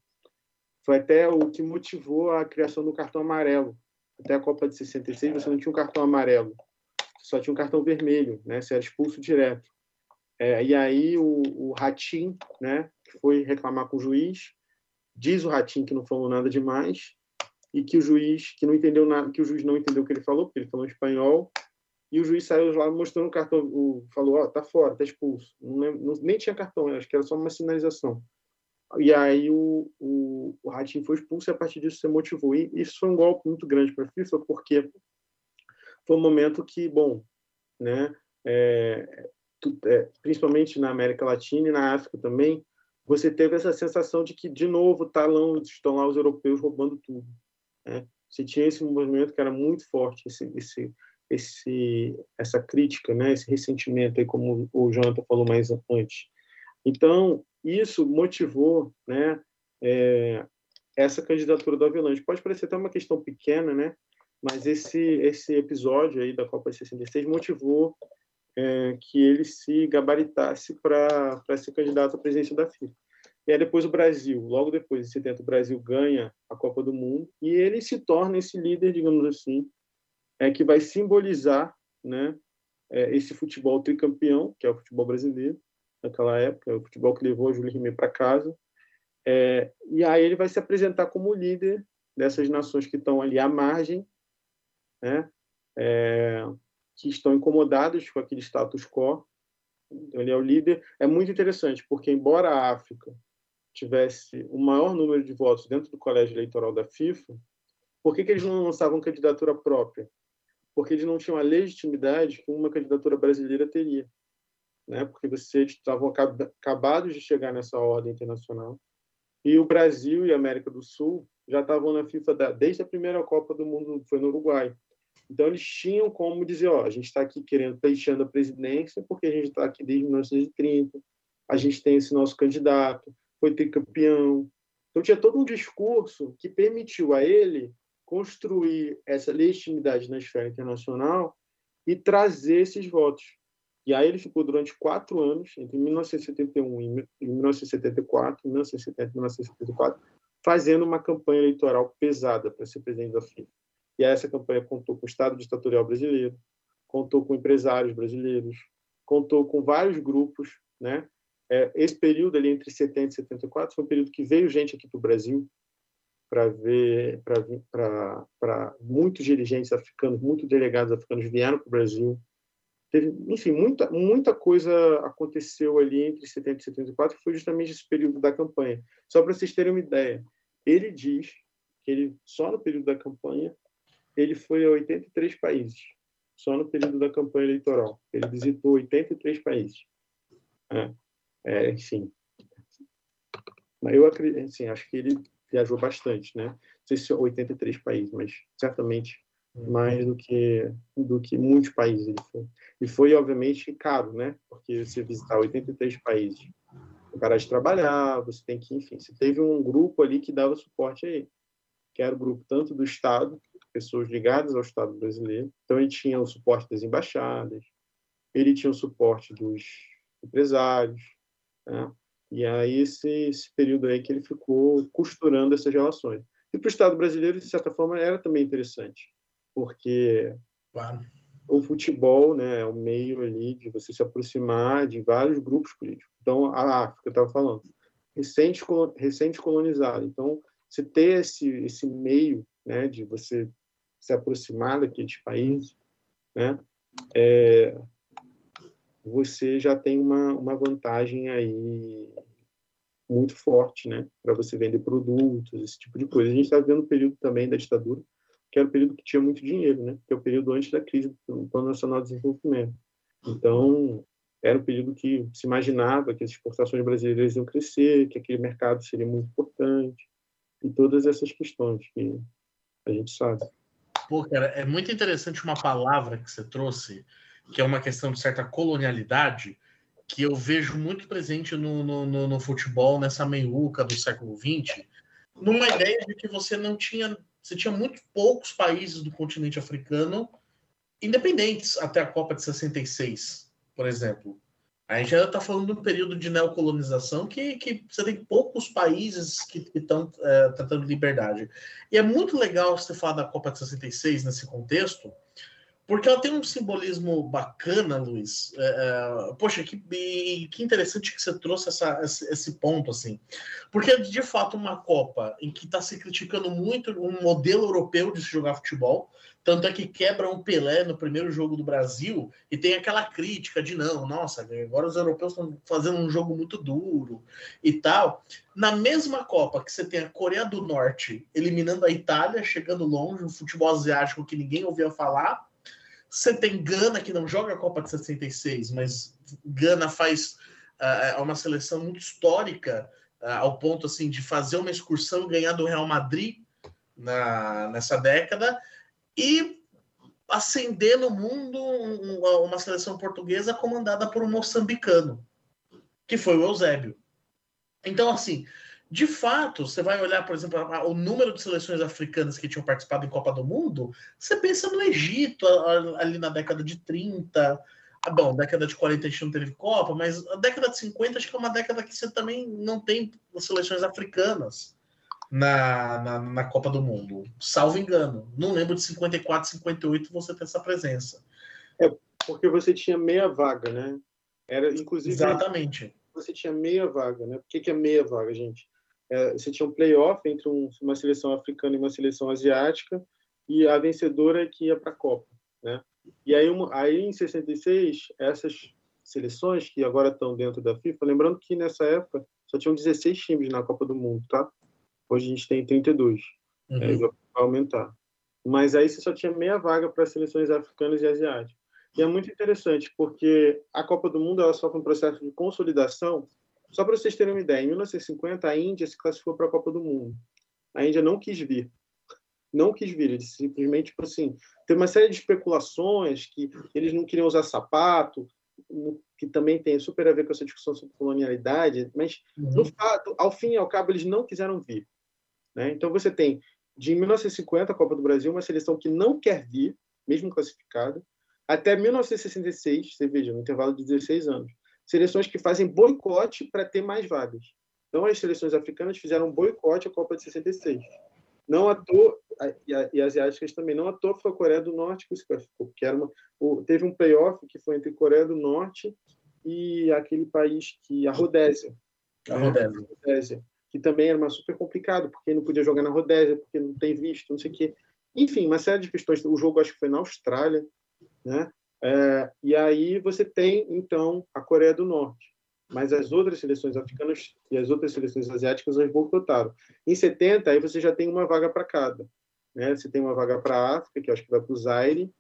Foi até o que motivou a criação do cartão amarelo. Até a Copa de 66 você não tinha um cartão amarelo, só tinha um cartão vermelho, né? Você era expulso direto. É, e aí o, o Ratinho, né, foi reclamar com o juiz, diz o Ratinho que não falou nada demais e que o juiz que não entendeu nada, que o juiz não entendeu o que ele falou, porque ele falou espanhol, e o juiz saiu lá mostrando o cartão, o, falou, ó, oh, tá fora, tá expulso. Não, não, nem tinha cartão, acho que era só uma sinalização. E aí o, o, o Ratinho foi expulso e a partir disso você motivou. E isso foi um golpe muito grande para a FIFA, porque foi um momento que, bom, né, é, tu, é, principalmente na América Latina e na África também, você teve essa sensação de que, de novo, tá lá, estão lá os europeus roubando tudo. Né? Você tinha esse movimento que era muito forte, esse, esse, esse, essa crítica, né? esse ressentimento, aí, como o Jonathan falou mais antes. Então, isso motivou né, é, essa candidatura do Avelange. Pode parecer até uma questão pequena, né? mas esse, esse episódio aí da Copa 66 motivou é, que ele se gabaritasse para ser candidato à presidência da FIFA. E aí depois o Brasil, logo depois, em 70, o Brasil ganha a Copa do Mundo e ele se torna esse líder, digamos assim, é, que vai simbolizar né, é, esse futebol tricampeão, que é o futebol brasileiro, naquela época, o futebol que levou o Júlio Rimet para casa. É, e aí ele vai se apresentar como líder dessas nações que estão ali à margem, né? É, que estão incomodadas com aquele status quo. Ele é o líder. É muito interessante, porque embora a África tivesse o maior número de votos dentro do colégio eleitoral da FIFA, por que, que eles não lançavam candidatura própria? Porque eles não tinham a legitimidade que uma candidatura brasileira teria né? porque vocês estavam acabados de chegar nessa ordem internacional. E o Brasil e a América do Sul já estavam na FIFA da, desde a primeira Copa do Mundo, foi no Uruguai. Então, eles tinham como dizer: ó, a gente está aqui querendo, pleiteando a presidência, porque a gente está aqui desde 1930, a gente tem esse nosso candidato, foi tricampeão. Então, tinha todo um discurso que permitiu a ele construir essa legitimidade na esfera internacional e trazer esses votos. E aí ele ficou durante quatro anos, entre 1971 e 1974, 1970 e 1974, fazendo uma campanha eleitoral pesada para ser presidente da FIFA. E aí essa campanha contou com o Estado ditatorial brasileiro, contou com empresários brasileiros, contou com vários grupos, né? É, esse período ali entre 70 e 74 foi um período que veio gente aqui para o Brasil para ver, para muitos dirigentes africanos, muitos delegados africanos vieram para o Brasil Teve, enfim, muita, muita coisa aconteceu ali entre 70 e 74, que foi justamente esse período da campanha. Só para vocês terem uma ideia, ele diz que ele, só no período da campanha, ele foi a 83 países, só no período da campanha eleitoral. Ele visitou 83 países. É, é, enfim. Mas eu acredito, assim, acho que ele viajou bastante, né? Não sei se 83 países, mas certamente mais do que do que muitos países ele foi. E foi obviamente caro, né? Porque você visitar 83 países, parar de trabalhar, você tem que, enfim, você teve um grupo ali que dava suporte a ele, que era o grupo tanto do Estado, pessoas ligadas ao Estado brasileiro. Então ele tinha o suporte das embaixadas, ele tinha o suporte dos empresários, né? E aí esse, esse período aí que ele ficou costurando essas relações. E para o Estado brasileiro, de certa forma, era também interessante porque claro. o futebol né, é o meio ali de você se aproximar de vários grupos políticos. Então, a África, eu estava falando, recente, recente colonizada. Então, você ter esse, esse meio né, de você se aproximar daqueles países, né, é, você já tem uma, uma vantagem aí muito forte, né, para você vender produtos, esse tipo de coisa. A gente está vendo o período também da ditadura, que era o período que tinha muito dinheiro, né? Que é o período antes da crise do Plano Nacional de Desenvolvimento. Então, era o período que se imaginava que as exportações brasileiras iam crescer, que aquele mercado seria muito importante, e todas essas questões que a gente sabe. Pô, cara, é muito interessante uma palavra que você trouxe, que é uma questão de certa colonialidade, que eu vejo muito presente no, no, no, no futebol, nessa meiuca do século XX, numa ideia de que você não tinha você tinha muito poucos países do continente africano independentes até a Copa de 66, por exemplo. A gente ainda está falando de um período de neocolonização que, que você tem poucos países que estão é, tratando liberdade. E é muito legal você falar da Copa de 66 nesse contexto, porque ela tem um simbolismo bacana, Luiz. É, é, poxa, que, que interessante que você trouxe essa, esse, ponto, assim. Porque, de fato, uma Copa em que está se criticando muito um modelo europeu de se jogar futebol, tanto é que quebra um Pelé no primeiro jogo do Brasil e tem aquela crítica de não, nossa, agora os europeus estão fazendo um jogo muito duro e tal. Na mesma Copa que você tem a Coreia do Norte eliminando a Itália, chegando longe, um futebol asiático que ninguém ouvia falar, você tem Gana, que não joga a Copa de 66, mas Gana faz uh, uma seleção muito histórica, uh, ao ponto assim de fazer uma excursão e ganhar do Real Madrid na, nessa década, e acender no mundo uma, seleção portuguesa comandada por um moçambicano, que foi o Eusébio. Então, assim, de fato, você vai olhar, por exemplo, o número de seleções africanas que tinham participado em Copa do Mundo, você pensa no Egito, ali na década de 30. Ah, bom, década de 40 a gente não teve Copa, mas a década de 50 acho que é uma década que você também não tem seleções africanas na, na, na Copa do Mundo. Salvo engano. Não lembro de 54, 58 você ter essa presença. É, porque você tinha meia vaga, né? Era, inclusive. Exatamente. Você tinha meia vaga, né? Por que, que é meia vaga, gente? É, você tinha um playoff entre um, uma seleção africana e uma seleção asiática e a vencedora que ia para a Copa, né? E aí, uma, aí em 66 essas seleções que agora estão dentro da FIFA, lembrando que nessa época só tinham 16 times na Copa do Mundo, tá? Hoje a gente tem 32, uhum. é, vai aumentar. Mas aí você só tinha meia vaga para seleções africanas e asiáticas. E é muito interessante, porque a Copa do Mundo ela sofre um processo de consolidação só para vocês terem uma ideia, em 1950 a Índia se classificou para a Copa do Mundo. A Índia não quis vir. Não quis vir, eles simplesmente, tipo assim, teve uma série de especulações que eles não queriam usar sapato, que também tem super a ver com essa discussão sobre colonialidade, mas uhum. no fato, ao fim e ao cabo, eles não quiseram vir. Né? Então você tem, de 1950, a Copa do Brasil, uma seleção que não quer vir, mesmo classificada, até 1966, você veja, um intervalo de 16 anos seleções que fazem boicote para ter mais vagas. Então, as seleções africanas fizeram um boicote à Copa de 66. Não à toa, e, a, e asiáticas também, não à toa foi a Coreia do Norte que se classificou, porque era uma, teve um playoff que foi entre Coreia do Norte e aquele país que, a Rodésia. A Rodésia. A Rodésia que também era uma super complicado, porque não podia jogar na Rodésia, porque não tem visto, não sei o quê. Enfim, uma série de questões. O jogo acho que foi na Austrália, né? É, e aí você tem, então, a Coreia do Norte. Mas as outras seleções africanas e as outras seleções asiáticas elas boicotaram. Em 70, aí você já tem uma vaga para cada. Né? Você tem uma vaga para a África, que eu acho que vai para o Zaire,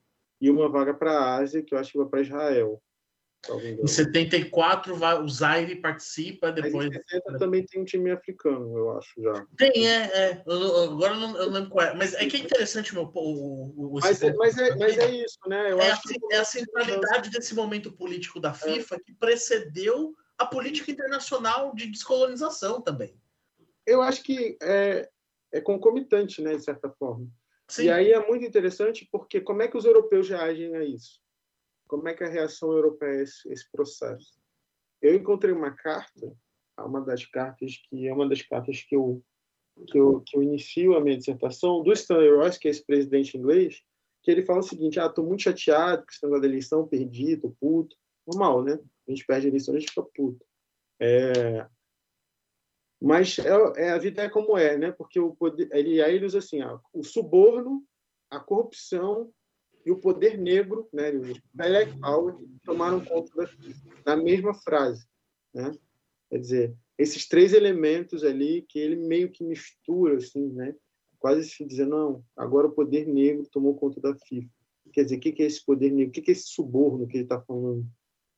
e uma vaga para a Ásia, que eu acho que vai para Israel. Em 74, vai, o Zaire participa, depois. Em 60 também tem um time africano, eu acho já. Tem, é. é. Eu, agora eu não, eu lembro qual é. Mas é que é interessante, meu. O, o, mas, é, mas, é, mas é isso, né? Eu é, acho a, é a centralidade desse momento político da FIFA é. que precedeu a política internacional de descolonização também. Eu acho que é, é concomitante, né, de certa forma. Sim. E aí é muito interessante porque como é que os europeus reagem a isso? Como é que é a reação europeia a esse, esse processo? Eu encontrei uma carta, uma das cartas que é uma das cartas que eu que eu, que eu inicio a minha dissertação do Stanley Royce, que é esse presidente inglês, que ele fala o seguinte: ah, estou muito chateado com esse negócio da eleição, perdi, tô puto. Normal, né? A gente perde a eleição, a gente fica puto. É, mas é, é, a vida é como é, né? Porque o poder, ele, aí ele usa assim, o suborno, a corrupção e o poder negro, né? O Black Power tomaram conta da, da mesma frase, né? Quer dizer, esses três elementos ali que ele meio que mistura, assim, né? Quase se dizendo, não, agora o poder negro tomou conta da FIFA. Quer dizer, o que é esse poder negro? O que é esse suborno que ele está falando,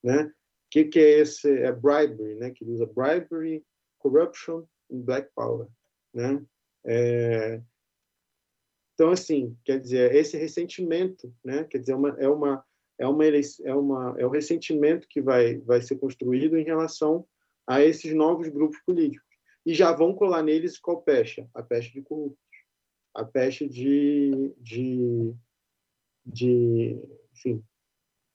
né? O que é esse é bribery, né? Que ele usa bribery, corruption e black power, né? É... Então assim, quer dizer, esse ressentimento, né? Quer dizer, é uma, é uma é uma é uma é o ressentimento que vai vai ser construído em relação a esses novos grupos políticos e já vão colar neles qual peste? A peste de corruptos, a peste de de de enfim,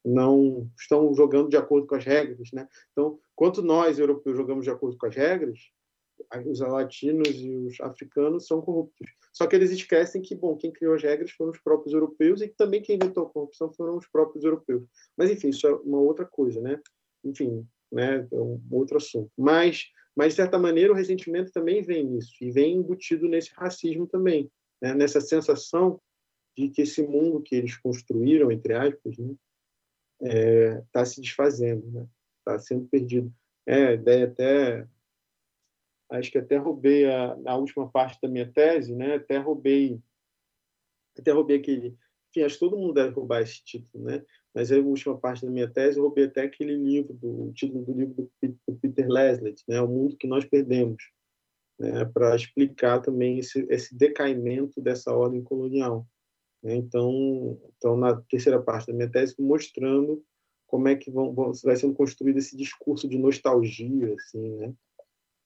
não estão jogando de acordo com as regras, né? Então, quanto nós europeus jogamos de acordo com as regras, os latinos e os africanos são corruptos. Só que eles esquecem que, bom, quem criou as regras foram os próprios europeus e também quem inventou a corrupção foram os próprios europeus. Mas, enfim, isso é uma outra coisa, né? Enfim, né? É um outro assunto. Mas, mas de certa maneira, o ressentimento também vem nisso e vem embutido nesse racismo também, né? nessa sensação de que esse mundo que eles construíram, entre aspas, né? está é, tá se desfazendo, está né? Sendo perdido. É, a ideia até acho que até roubei a, a última parte da minha tese, né? Até roubei, até roubei aquele, enfim, acho que todo mundo deve roubar esse título, né? Mas a última parte da minha tese, eu roubei até aquele livro, do, o título do livro do, Peter Leslie, né? O Mundo que Nós Perdemos, né? Para explicar também esse, esse decaimento dessa ordem colonial. Né? Então, então, na terceira parte da minha tese, mostrando como é que vão, vão, vai sendo construído esse discurso de nostalgia, assim, né?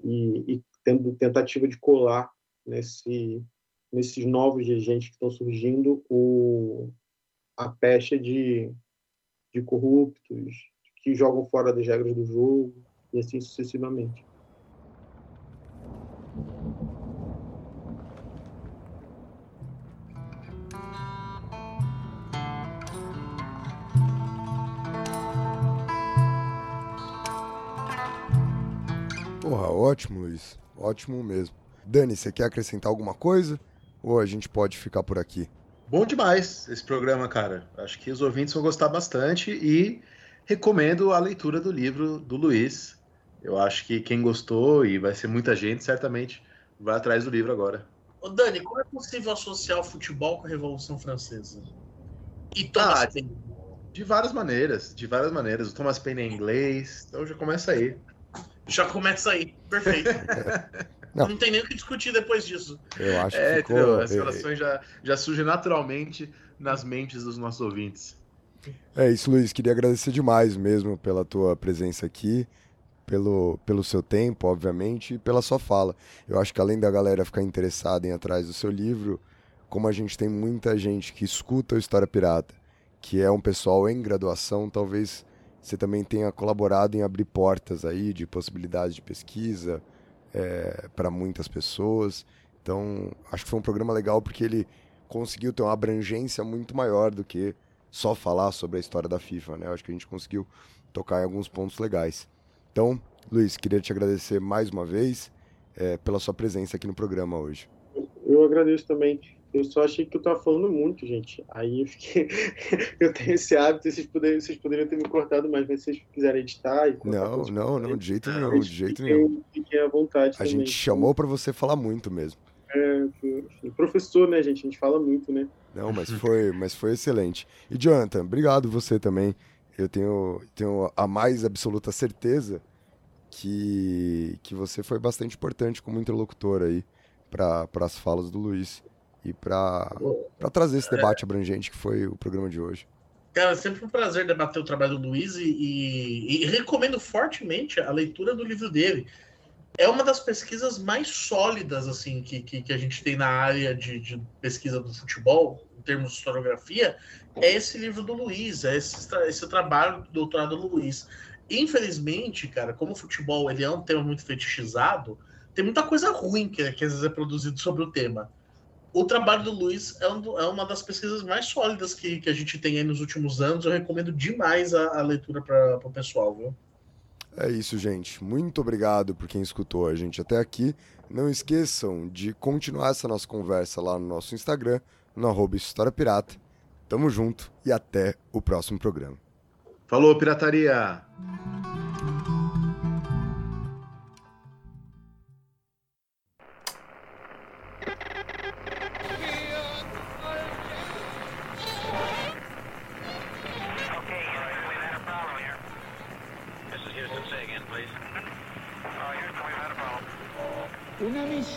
E, e tendo tentativa de colar nesse, nesses novos dirigentes que estão surgindo o, a pecha de, de corruptos que jogam fora das regras do jogo e assim sucessivamente. Ótimo, Luiz. Ótimo mesmo. Dani, você quer acrescentar alguma coisa? Ou a gente pode ficar por aqui? Bom demais esse programa, cara. Acho que os ouvintes vão gostar bastante e recomendo a leitura do livro do Luiz. Eu acho que quem gostou, e vai ser muita gente, certamente vai atrás do livro agora. Ô Dani, como é possível associar o futebol com a Revolução Francesa? E Thomas ah, Paine? De várias maneiras, de várias maneiras. O Thomas Paine é inglês, então já começa aí. Já começa aí. Perfeito. <laughs> Não. não tem nem o que discutir depois disso. Eu acho que é, ficou... As relações já, já surgem naturalmente nas mentes dos nossos ouvintes. É isso, Luiz. Queria agradecer demais mesmo pela tua presença aqui, pelo, pelo seu tempo, obviamente, e pela sua fala. Eu acho que além da galera ficar interessada em atrás do seu livro, como a gente tem muita gente que escuta o História Pirata, que é um pessoal em graduação, talvez você também tenha colaborado em abrir portas aí de possibilidades de pesquisa é, para muitas pessoas. Então, acho que foi um programa legal porque ele conseguiu ter uma abrangência muito maior do que só falar sobre a história da FIFA, né? Acho que a gente conseguiu tocar em alguns pontos legais. Então, Luiz, queria te agradecer mais uma vez é, pela sua presença aqui no programa hoje. Eu agradeço também. Eu só achei que eu tava falando muito, gente. Aí eu fiquei. <laughs> eu tenho esse hábito, vocês poderiam, vocês poderiam ter me cortado mais, mas se vocês quiserem editar. não, não, não, de jeito nenhum, de jeito nenhum. Fiquem à vontade. A também. gente chamou para você falar muito mesmo. É, professor, né, gente? A gente fala muito, né? Não, mas foi, mas foi excelente. E Jonathan, obrigado você também. eu tenho, tenho a mais absoluta certeza que, que você foi bastante importante como interlocutor aí para as falas do Luiz e para trazer esse debate abrangente que foi o programa de hoje. Cara, sempre um prazer debater o trabalho do Luiz e, e, e, recomendo fortemente a leitura do livro dele. É uma das pesquisas mais sólidas assim que, que, que a gente tem na área de, de, pesquisa do futebol, em termos de historiografia, é esse livro do Luiz, é esse, esse trabalho do doutorado do Luiz. Infelizmente, cara, como o futebol ele é um tema muito fetichizado, tem muita coisa ruim que, que às vezes é produzido sobre o tema o trabalho do Luiz é, um, é, uma das pesquisas mais sólidas que, que a gente tem aí nos últimos anos. Eu recomendo demais a, a leitura para o pessoal, viu? É isso, gente. Muito obrigado por quem escutou a gente até aqui. Não esqueçam de continuar essa nossa conversa lá no nosso Instagram, no arroba História Pirata. Tamo junto e até o próximo programa. Falou, pirataria!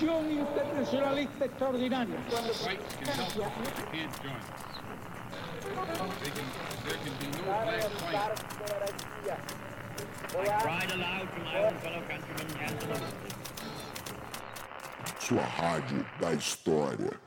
Misión internacionalista extraordinaria. Sua rádio da história.